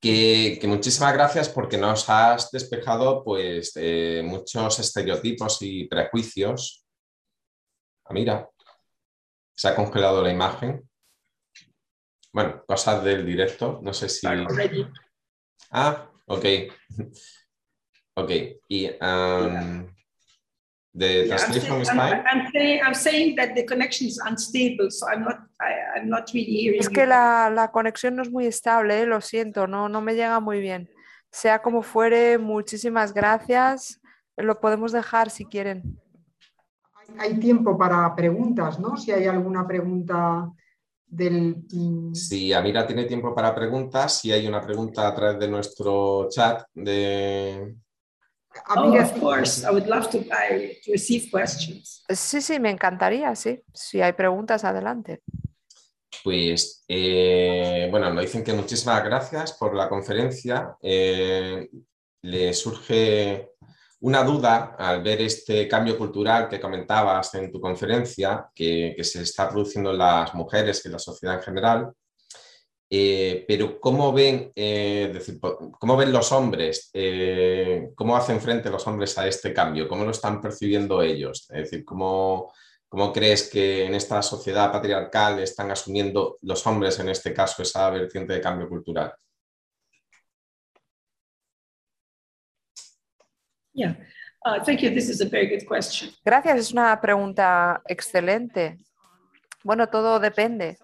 Que, que muchísimas gracias porque nos has despejado pues, eh, muchos estereotipos y prejuicios. Ah, mira, se ha congelado la imagen. Bueno, cosas del directo, no sé si... Ah, ok. [LAUGHS] Ok. Y um, the Yeah, I'm, translation is saying, I'm, fine. I'm saying, I'm saying that the connection is unstable, so I'm not, I, I'm not really hearing. Es que la, la conexión no es muy estable, ¿eh? lo siento, no, no me llega muy bien. Sea como fuere, muchísimas gracias. Lo podemos dejar si quieren. Hay tiempo para preguntas, ¿no? Si hay alguna pregunta del... Si Amira tiene tiempo para preguntas, si hay una pregunta a través de nuestro chat de... Oh, Amira, of course. I would love to, I, to receive questions. Sí, sí, me encantaría, sí. Si hay preguntas, adelante. Pues, eh, bueno, nos dicen que muchísimas gracias por la conferencia. Eh, le surge una duda al ver este cambio cultural que comentabas en tu conferencia, que, se está produciendo en las mujeres y en la sociedad en general. Eh, pero ¿cómo ven, eh, decir, cómo ven los hombres? Eh, ¿Cómo hacen frente los hombres a este cambio? ¿Cómo lo están percibiendo ellos? Es decir, ¿cómo, cómo crees que en esta sociedad patriarcal están asumiendo los hombres, en este caso, esa vertiente de cambio cultural? Gracias, es una pregunta excelente. Bueno, todo depende.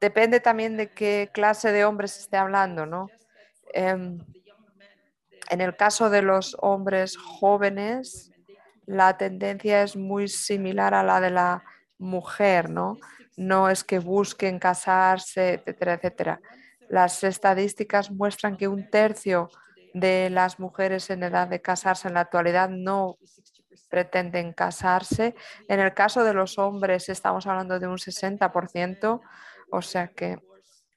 Depende también de qué clase de hombres esté hablando, ¿no? Em, en el caso de los hombres jóvenes, la tendencia es muy similar a la de la mujer, ¿no? No es que busquen casarse, etcétera, etcétera. Las estadísticas muestran que un tercio de las mujeres en edad de casarse en la actualidad no pretenden casarse. En el caso de los hombres estamos hablando de un 60%, o sea que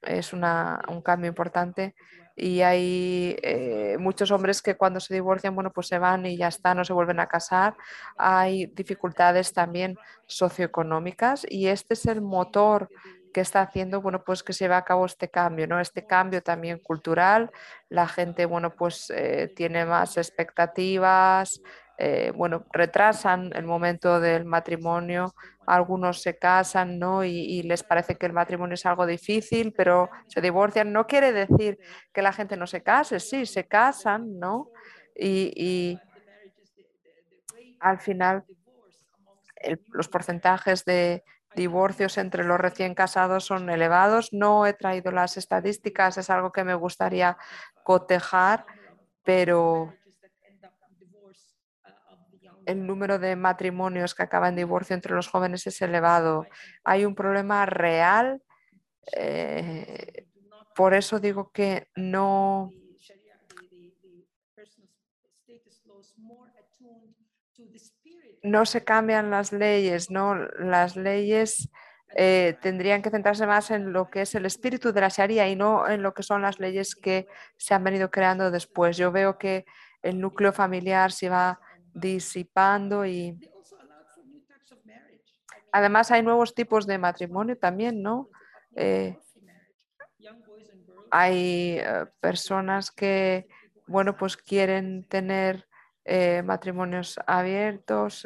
es una- un cambio importante. Y hay eh, muchos hombres que cuando se divorcian, bueno, pues se van y ya está, no se vuelven a casar. Hay dificultades también socioeconómicas y este es el motor que está haciendo, bueno, pues que se lleve a cabo este cambio, ¿no? Este cambio también cultural. La gente, bueno, pues eh, tiene más expectativas, eh, bueno, retrasan el momento del matrimonio, algunos se casan, ¿no? Y, y les parece que el matrimonio es algo difícil, pero se divorcian. No quiere decir que la gente no se case, sí, se casan, ¿no? Y, y al final el- los porcentajes de divorcios entre los recién casados son elevados. No he traído las estadísticas, es algo que me gustaría cotejar, pero el número de matrimonios que acaban en divorcio entre los jóvenes es elevado. Hay un problema real. eh, por eso digo que no, no se cambian las leyes, ¿no? Las leyes eh, tendrían que centrarse más en lo que es el espíritu de la Sharia y no en lo que son las leyes que se han venido creando después. Yo veo que el núcleo familiar se va disipando y además hay nuevos tipos de matrimonio también, ¿no? Eh, hay eh, personas que, bueno, pues quieren tener matrimonios abiertos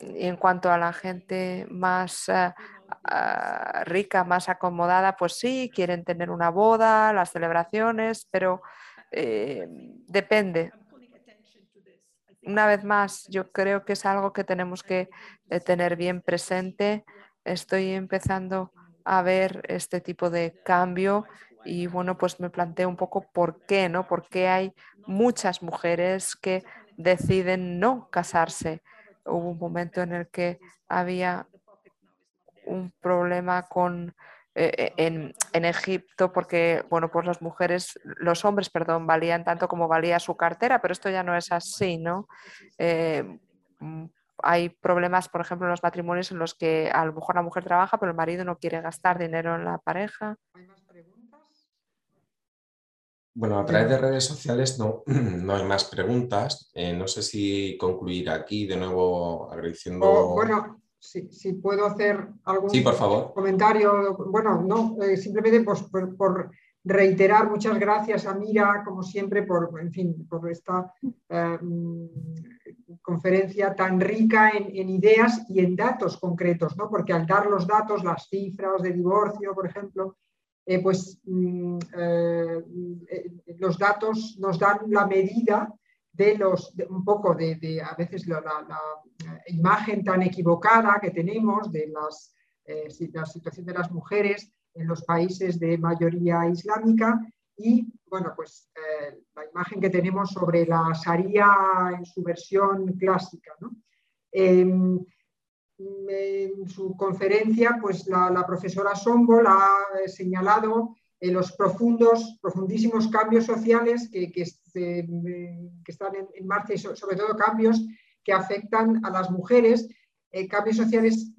y en cuanto a la gente más ah, rica, más acomodada, pues sí, quieren tener una boda, las celebraciones, pero eh, depende. Una vez más, yo creo que es algo que tenemos que eh, tener bien presente. Estoy empezando a ver este tipo de cambio y bueno, pues me planteo un poco por qué, ¿no? ¿Por qué hay muchas mujeres que deciden no casarse? hubo un momento en el que había un problema con eh, en, en, Egipto porque bueno pues las mujeres los hombres perdón valían tanto como valía su cartera pero esto ya no es así no eh, mm, hay problemas por ejemplo en los matrimonios en los que a lo mejor la mujer trabaja pero el marido no quiere gastar dinero en la pareja bueno, a través de redes sociales no, [CLEARS THROAT] no hay más preguntas. Eh, no sé si concluir aquí de nuevo agradeciendo. Oh, bueno, si, puedo hacer algún sí, por favor. comentario. Bueno, no, eh, simplemente pues, por, reiterar muchas gracias a Mira, como siempre, por, en fin, por esta eh, conferencia tan rica en, en, ideas y en datos concretos, ¿no? Porque al dar los datos, las cifras de divorcio, por ejemplo, eh, pues mm, eh, eh, los datos nos dan la medida de los, un poco de, a veces la, imagen tan equivocada que tenemos de las, la situación de las mujeres en los países de mayoría islámica y, bueno, pues la imagen que tenemos sobre la Sharia en su versión clásica. ¿no? Em, en su conferencia, pues la, profesora Sombol ha eh, señalado eh, los profundos, profundísimos cambios sociales que, que, están en, marcha y sobre todo cambios que afectan a las mujeres, eh, cambios sociales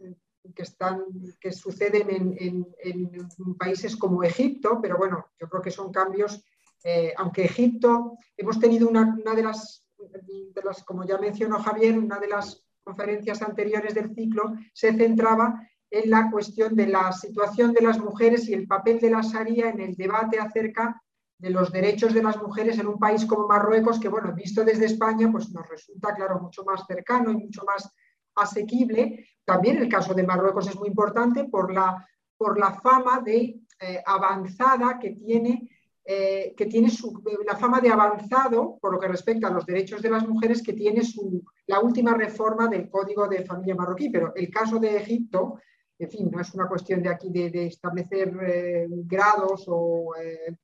que, están, que suceden en, países como Egipto, pero bueno, yo creo que son cambios, aunque Egipto, hemos tenido una, de las, como ya mencionó Javier, una de las conferencias anteriores del ciclo se centraba en la cuestión de la situación de las mujeres y el papel de la Sharia en el debate acerca de los derechos de las mujeres en un país como Marruecos, que, bueno, visto desde España, pues nos resulta, claro, mucho más cercano y mucho más asequible. También el caso de Marruecos es muy importante por la, por la fama de eh, avanzada que tiene eh, que tiene la fama de avanzado por lo que respecta a los derechos de las mujeres, que tiene su, la última reforma del Código de Familia Marroquí. Pero el caso de Egipto, en fin, no es una cuestión de aquí de, establecer eh, grados o eh,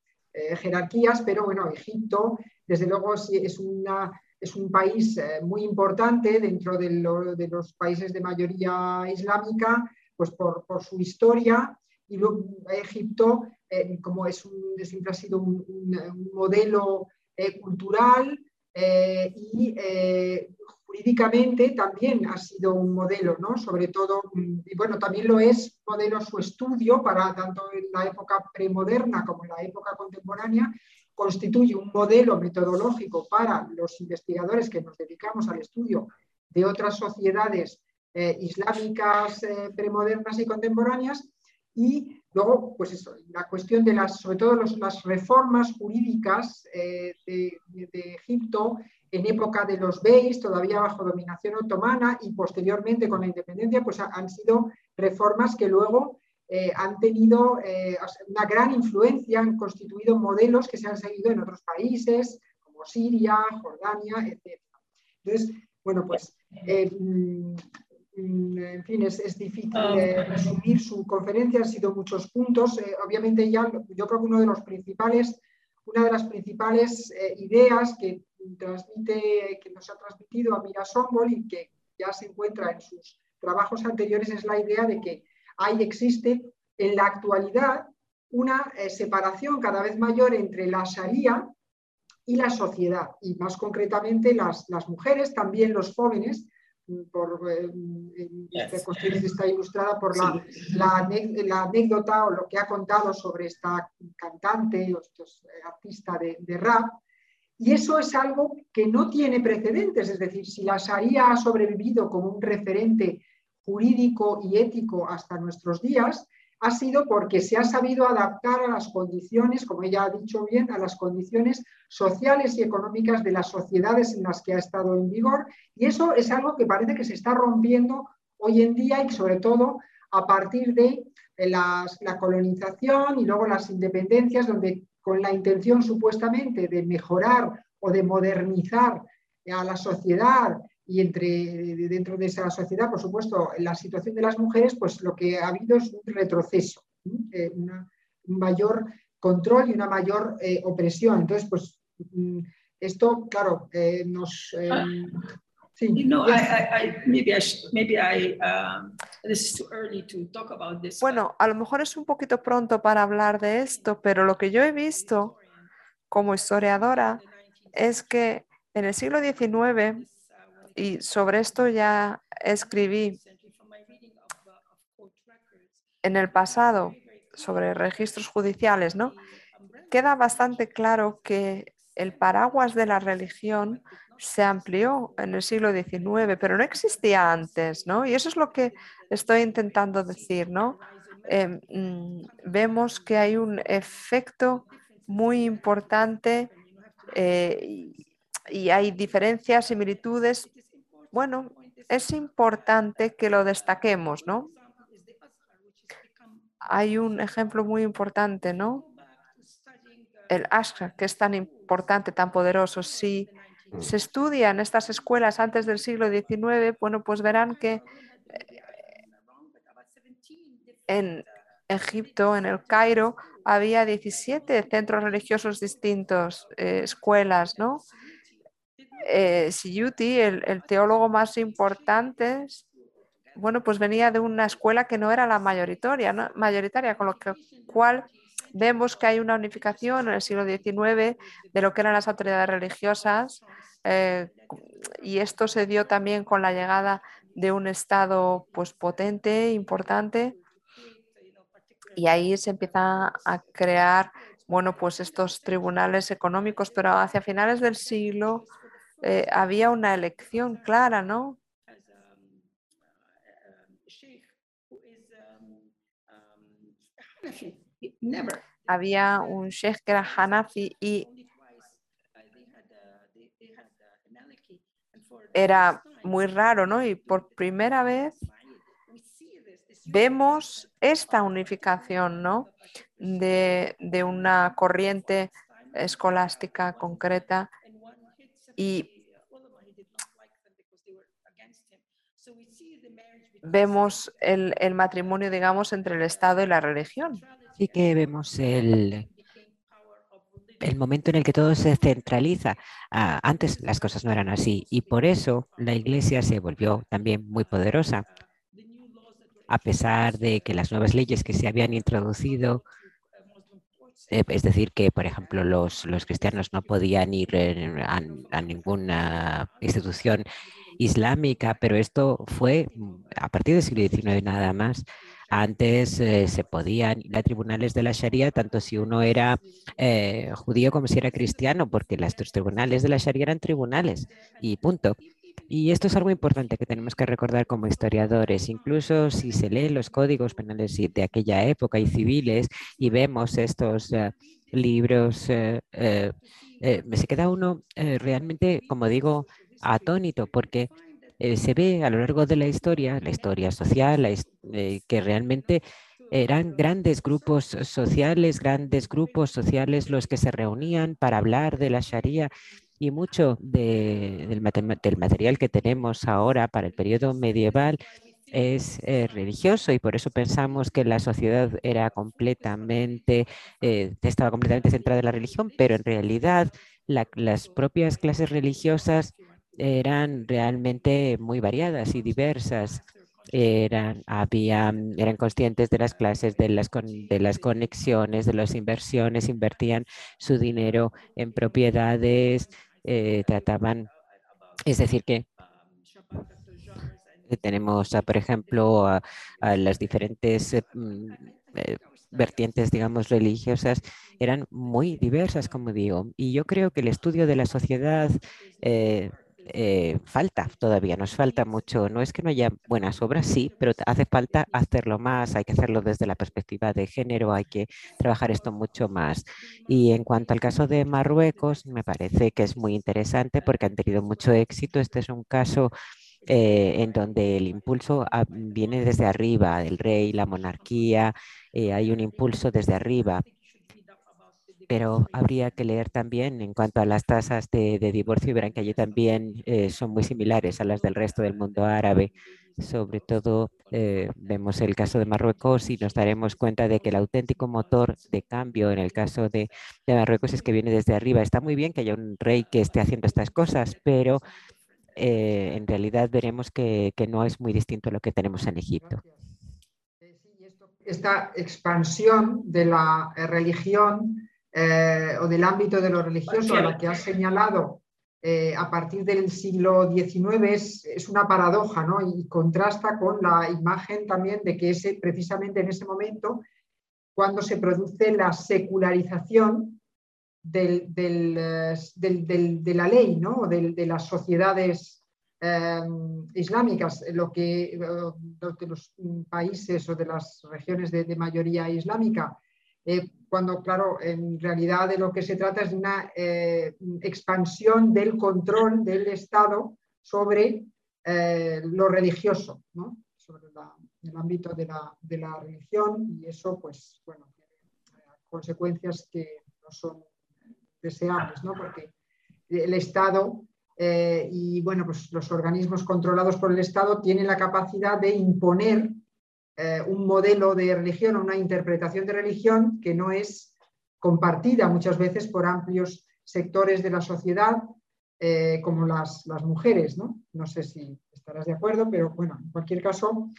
jerarquías, pero bueno, Egipto, desde luego, es, una, es un país muy importante dentro de, de, los países de mayoría islámica, pues por, por su historia. Y luego Egipto eh, como es un, siempre ha sido un, modelo eh, cultural eh, y jurídicamente también ha sido un modelo, ¿no? Sobre todo, mm, y bueno, también lo es modelo su estudio para tanto en la época premoderna como en la época contemporánea, constituye un modelo metodológico para los investigadores que nos dedicamos al estudio de otras sociedades islámicas premodernas y contemporáneas y Luego, pues eso, la cuestión de las, sobre todo las reformas jurídicas eh, de, Egipto en época de los Beys, todavía bajo dominación otomana y posteriormente con la independencia, pues han sido reformas que luego eh, han tenido eh, una gran influencia, han constituido modelos que se han seguido en otros países, como Siria, Jordania, etc. Entonces, bueno, pues Mm, en fin, es, difícil ah, eh, resumir su conferencia, han sido muchos puntos. Eh, obviamente ya yo creo que uno de los principales, una de las principales eh, ideas que transmite, que nos ha transmitido Amira Sombol y que ya se encuentra en sus trabajos anteriores es la idea de que hay, existe en la actualidad una separación cada vez mayor entre la Sharia y la sociedad, y más concretamente las, las mujeres, también los jóvenes, por esta cuestión está ilustrada por la, la, la, anécdota o lo que ha contado sobre esta cantante o estos artista de, de rap, y eso es algo que no tiene precedentes, es decir, si la Sharia ha sobrevivido como un referente jurídico y ético hasta nuestros días, ha sido porque se ha sabido adaptar a las condiciones, como ella ha dicho bien, a las condiciones sociales y económicas de las sociedades en las que ha estado en vigor. Y eso es algo que parece que se está rompiendo hoy en día y sobre todo a partir de la colonización y luego las independencias, donde con la intención supuestamente de mejorar o de modernizar a la sociedad y entre, dentro de esa sociedad, por supuesto, la situación de las mujeres, pues lo que ha habido es un retroceso, eh, un mayor control y una mayor eh, opresión. Entonces, pues mm, esto, claro, eh, nos... Bueno, a lo mejor es un poquito pronto para hablar de esto, pero lo que yo he visto como historiadora es que en el siglo XIX, y sobre esto ya escribí en el pasado sobre registros judiciales, ¿no? Queda bastante claro que el paraguas de la religión se amplió en el siglo XIX, pero no existía antes, ¿no? Y eso es lo que estoy intentando decir, ¿no? Em, mm, vemos que hay un efecto muy importante eh, y hay diferencias, similitudes. Bueno, es importante que lo destaquemos, ¿no? Hay un ejemplo muy importante, ¿no? El Ashra, que es tan importante, tan poderoso. Si se estudia en estas escuelas antes del siglo XIX, bueno, pues verán que eh, en Egipto, en el Cairo, había 17 centros religiosos distintos, eh, escuelas, ¿no? Eh, Siyuti, el, teólogo más importante, bueno, pues venía de una escuela que no era la mayoritaria, mayoritaria con lo cual vemos que hay una unificación en el siglo XIX de lo que eran las autoridades religiosas eh, y esto se dio también con la llegada de un Estado pues, potente, importante, y ahí se empieza a crear bueno, pues estos tribunales económicos, pero hacia finales del siglo eh, había una elección clara, ¿no? Había un sheikh que era Hanafi y era muy raro, ¿no? Y por primera vez vemos esta unificación, ¿no? De, una corriente escolástica concreta y vemos el, el, matrimonio, digamos, entre el Estado y la religión. Sí que vemos el, el momento en el que todo se centraliza. Ah, antes las cosas no eran así y por eso la Iglesia se volvió también muy poderosa. A pesar de que las nuevas leyes que se habían introducido, eh, es decir, que por ejemplo los, los cristianos no podían ir a, a ninguna institución islámica, pero esto fue a partir del siglo XIX nada más. Antes eh, se podían ir a tribunales de la Sharia tanto si uno era eh, judío como si era cristiano, porque los tribunales de la Sharia eran tribunales y punto. Y esto es algo importante que tenemos que recordar como historiadores. Incluso si se leen los códigos penales de aquella época y civiles y vemos estos eh, libros, se queda uno realmente, como digo, atónito, porque eh, se ve a lo largo de la historia, la historia social, eh, que realmente eran grandes grupos sociales, grandes grupos sociales los que se reunían para hablar de la Sharia y mucho del, material que tenemos ahora para el periodo medieval es eh, religioso y por eso pensamos que la sociedad era completamente, estaba completamente centrada en la religión, pero en realidad las propias clases religiosas eran realmente muy variadas y diversas. Eran, habían, eran conscientes de las clases, de las, de las conexiones, de las inversiones, invertían su dinero en propiedades, eh, trataban, es decir, que tenemos, por ejemplo, a, las diferentes mm, vertientes, digamos, religiosas eran muy diversas, como digo. Y yo creo que el estudio de la sociedad eh, eh, falta todavía, nos falta mucho. No es que no haya buenas obras, sí, pero hace falta hacerlo más, hay que hacerlo desde la perspectiva de género, hay que trabajar esto mucho más. Y en cuanto al caso de Marruecos, me parece que es muy interesante porque han tenido mucho éxito. Este es un caso eh, en donde el impulso viene desde arriba, el rey, la monarquía, eh, hay un impulso desde arriba. Pero habría que leer también en cuanto a las tasas de, divorcio y verán que allí también eh, son muy similares a las del resto del mundo árabe. Sobre todo vemos el caso de Marruecos y nos daremos cuenta de que el auténtico motor de cambio en el caso de, Marruecos es que viene desde arriba. Está muy bien que haya un rey que esté haciendo estas cosas, pero eh, en realidad veremos que, no es muy distinto a lo que tenemos en Egipto. Eh, esta expansión de la eh, o del ámbito de lo religioso a la que has señalado a partir del siglo XIX es, una paradoja ¿no? y contrasta con la imagen también de que ese, precisamente en ese momento, cuando se produce la secularización del, de la ley, ¿no? de, las sociedades em, islámicas, lo que de los países o de las regiones de, mayoría islámica, eh, cuando, claro, en realidad de lo que se trata es una eh, expansión del control del Estado sobre eh, lo religioso, sobre el ámbito de la, de la religión y eso, pues, bueno, tiene consecuencias que no son deseables, ¿no? porque el Estado y bueno, pues los organismos controlados por el Estado tienen la capacidad de imponer eh, un modelo de religión o una interpretación de religión que no es compartida muchas veces por amplios sectores de la sociedad, eh, como las, mujeres. ¿no? no sé si estarás de acuerdo, pero bueno, en cualquier caso,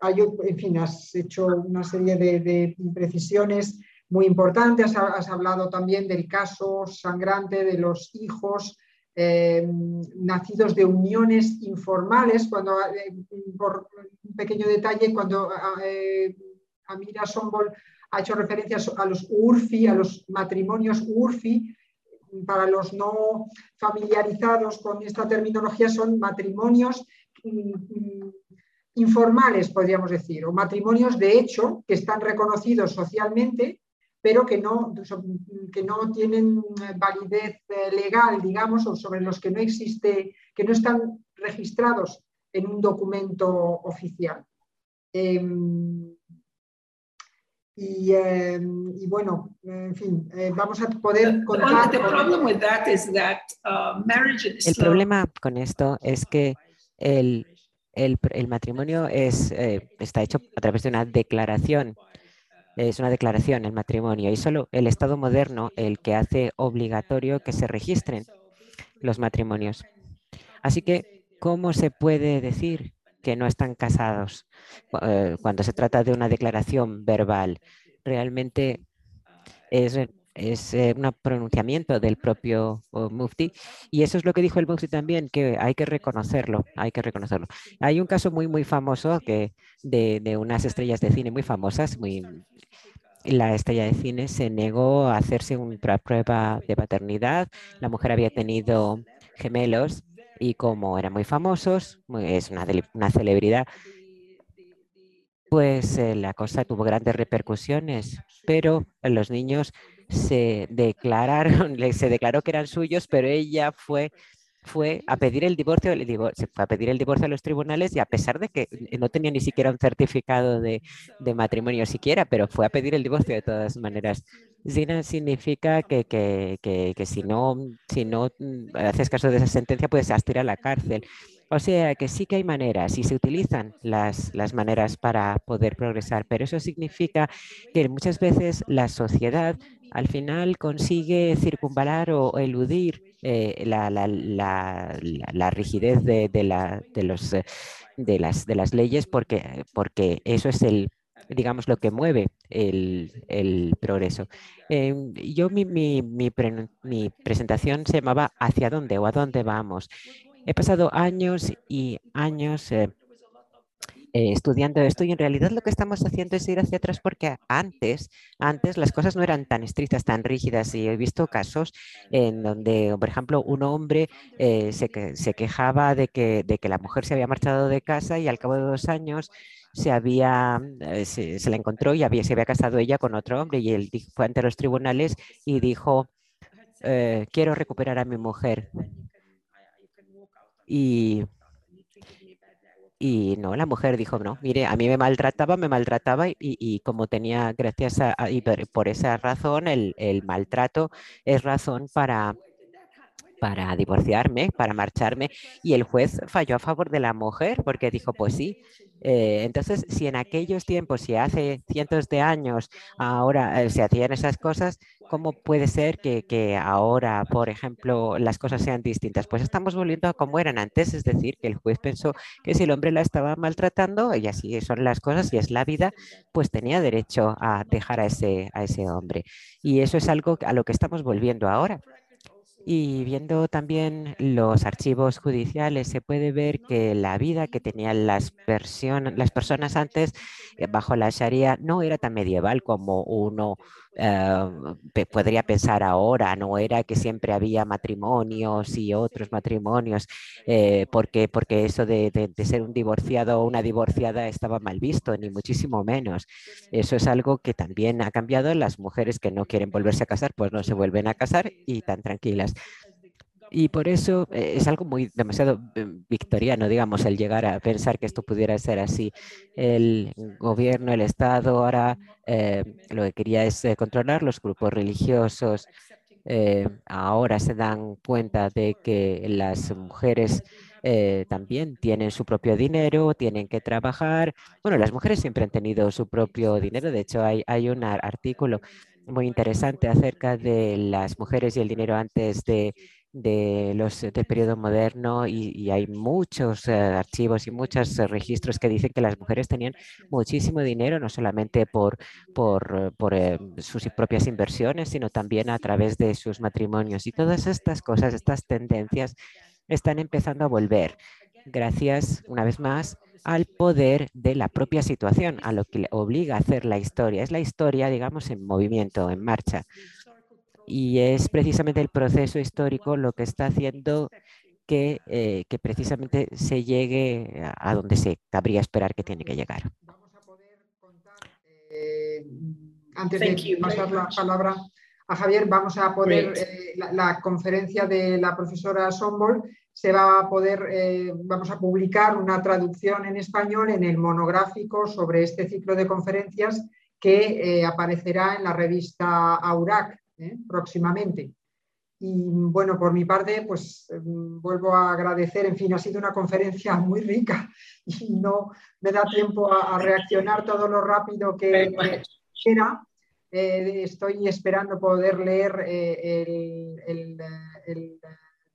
hay, en fin, has hecho una serie de, de imprecisiones muy importante. Has, hablado también del caso sangrante de los hijos eh, nacidos de uniones informales. Cuando, eh, por un pequeño detalle, cuando eh, Amira Sombol ha hecho referencia a los URFI, a los matrimonios URFI, para los no familiarizados con esta terminología, son matrimonios mm, mm, informales, podríamos decir, o matrimonios de hecho que están reconocidos socialmente, pero que no, que no tienen validez eh, legal, digamos, o sobre los que no existe, que no están registrados en un documento oficial. Em, em, y, bueno, en fin, eh, vamos a poder contar. Uh, el problema con esto es que el, el, el matrimonio es, eh, está hecho a través de una declaración es una declaración el matrimonio y solo el Estado moderno el que hace obligatorio que se registren los matrimonios. Así que, ¿cómo se puede decir que no están casados eh, cuando se trata de una declaración verbal? Realmente es es eh, un pronunciamiento del propio Mufti y eso es lo que dijo el Mufti también, que hay que reconocerlo, hay que reconocerlo. Hay un caso muy, muy famoso que de, de unas estrellas de cine muy famosas, muy, la estrella de cine se negó a hacerse una prueba de paternidad. La mujer había tenido gemelos y como eran muy famosos, es una, una celebridad, pues eh, la cosa tuvo grandes repercusiones, pero los niños se declararon, [LAUGHS] se declaró que eran suyos, pero ella fue fue a pedir el divorcio, se fue a pedir el divorcio a los tribunales y a pesar de que no tenía ni siquiera un certificado de, de matrimonio siquiera, pero fue a pedir el divorcio de todas maneras. Zina significa que, que, que, que, si, no, si no mm, haces caso de esa sentencia puedes ir a la cárcel. O sea que sí que hay maneras y se utilizan las, las maneras para poder progresar, pero eso significa que muchas veces la sociedad al final consigue circunvalar o eludir eh, la, la, la, rigidez de, de, los, eh, de, las, de las leyes porque, porque eso es el, digamos, lo que mueve el, el progreso. Eh, yo, mi, mi, mi, presentación se llamaba ¿Hacia dónde o a dónde vamos? He pasado años y años eh, estudiando esto y en realidad lo que estamos haciendo es ir hacia atrás porque antes, antes las cosas no eran tan estrictas, tan rígidas y he visto casos en donde, por ejemplo, un hombre eh, se, se, quejaba de que, de que la mujer se había marchado de casa y al cabo de dos años se había, eh, se, la encontró y se había casado ella con otro hombre y él fue ante los tribunales y dijo, quiero recuperar a mi mujer. Y y no, la mujer dijo, no, mire, a mí me maltrataba, me maltrataba y, como tenía, gracias a, y por, esa razón, el, el, maltrato es razón para, para divorciarme, para marcharme. Y el juez falló a favor de la mujer porque dijo, pues sí. Eh, entonces, si en aquellos tiempos, si hace cientos de años, ahora eh, se hacían esas cosas, ¿cómo puede ser que, que, ahora, por ejemplo, las cosas sean distintas? Pues estamos volviendo a como eran antes, es decir, que el juez pensó que si el hombre la estaba maltratando, y así son las cosas, y es la vida, pues tenía derecho a dejar a ese, a ese hombre. Y eso es algo a lo que estamos volviendo ahora. Y viendo también los archivos judiciales, se puede ver que la vida que tenían las, las personas antes eh, bajo la Sharia no era tan medieval como uno eh, podría pensar ahora, no era que siempre había matrimonios y otros matrimonios, eh, porque, porque eso de, de, ser un divorciado o una divorciada estaba mal visto, ni muchísimo menos. Eso es algo que también ha cambiado. Las mujeres que no quieren volverse a casar, pues no se vuelven a casar y tan tranquilas. Y por eso eh, es algo muy demasiado victoriano, digamos, el llegar a pensar que esto pudiera ser así. El gobierno, el Estado, ahora eh, lo que quería es eh, controlar los grupos religiosos. ahora se dan cuenta de que las mujeres también tienen su propio dinero, tienen que trabajar. Bueno, las mujeres siempre han tenido su propio dinero. De hecho, hay, hay un artículo muy interesante acerca de las mujeres y el dinero antes de de los, del periodo moderno y, hay muchos eh, archivos y muchos eh, registros que dicen que las mujeres tenían muchísimo dinero, no solamente por, por, por eh, sus propias inversiones, sino también a través de sus matrimonios. Y todas estas cosas, estas tendencias están empezando a volver gracias, una vez más, al poder de la propia situación, a lo que le obliga a hacer la historia. Es la historia, digamos, en movimiento, en marcha y es precisamente el proceso histórico lo que está haciendo que, eh, que precisamente se llegue a, donde se cabría esperar que tiene que llegar. Vamos a poder contar, eh, antes de pasar la palabra a Javier, vamos a poder, eh, la, conferencia de la profesora Sombol se va a poder, vamos a publicar una traducción en español en el monográfico sobre este ciclo de conferencias que aparecerá en la revista AURAC ¿eh? próximamente. Y bueno, por mi parte, pues em, vuelvo a agradecer, en fin, ha sido una conferencia [LAUGHS] muy rica y no me da tiempo a, reaccionar todo lo rápido que, era. Eh, estoy esperando poder leer eh, el, el,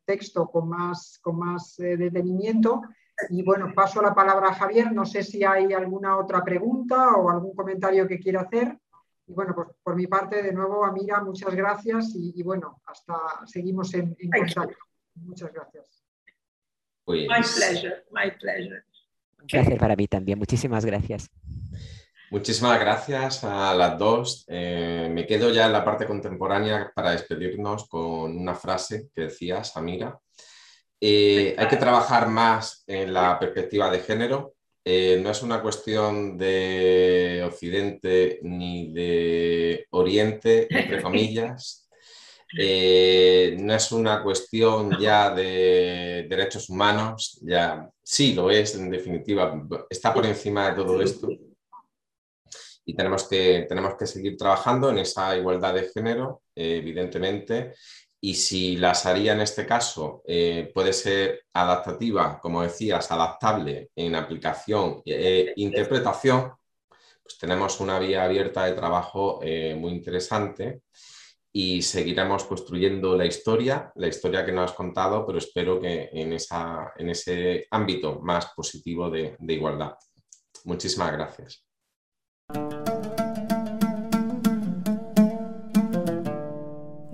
texto con más, con más detenimiento. Y bueno, paso la palabra a Javier. No sé si hay alguna otra pregunta o algún comentario que quiera hacer. Y bueno, pues por mi parte, de nuevo, Amira, muchas gracias y, bueno, hasta seguimos en, contacto. Muchas gracias. Pues my pleasure, my pleasure. Gracias para mí también, muchísimas gracias. Muchísimas gracias a las dos. Eh, me quedo ya en la parte contemporánea para despedirnos con una frase que decías, Amira. Eh, hay que trabajar más en la perspectiva de género eh, no es una cuestión de Occidente ni de Oriente, entre [LAUGHS] comillas. Eh, no es una cuestión ya de derechos humanos, ya sí lo es, en definitiva, está por encima de todo esto. Y tenemos que, tenemos que seguir trabajando en esa igualdad de género, eh, evidentemente, y si la haría en este caso eh, puede ser adaptativa, como decías, adaptable en aplicación e interpretación, pues tenemos una vía abierta de trabajo eh, muy interesante y seguiremos construyendo la historia, la historia que nos has contado, pero espero que en, esa, en ese ámbito más positivo de igualdad. Muchísimas gracias.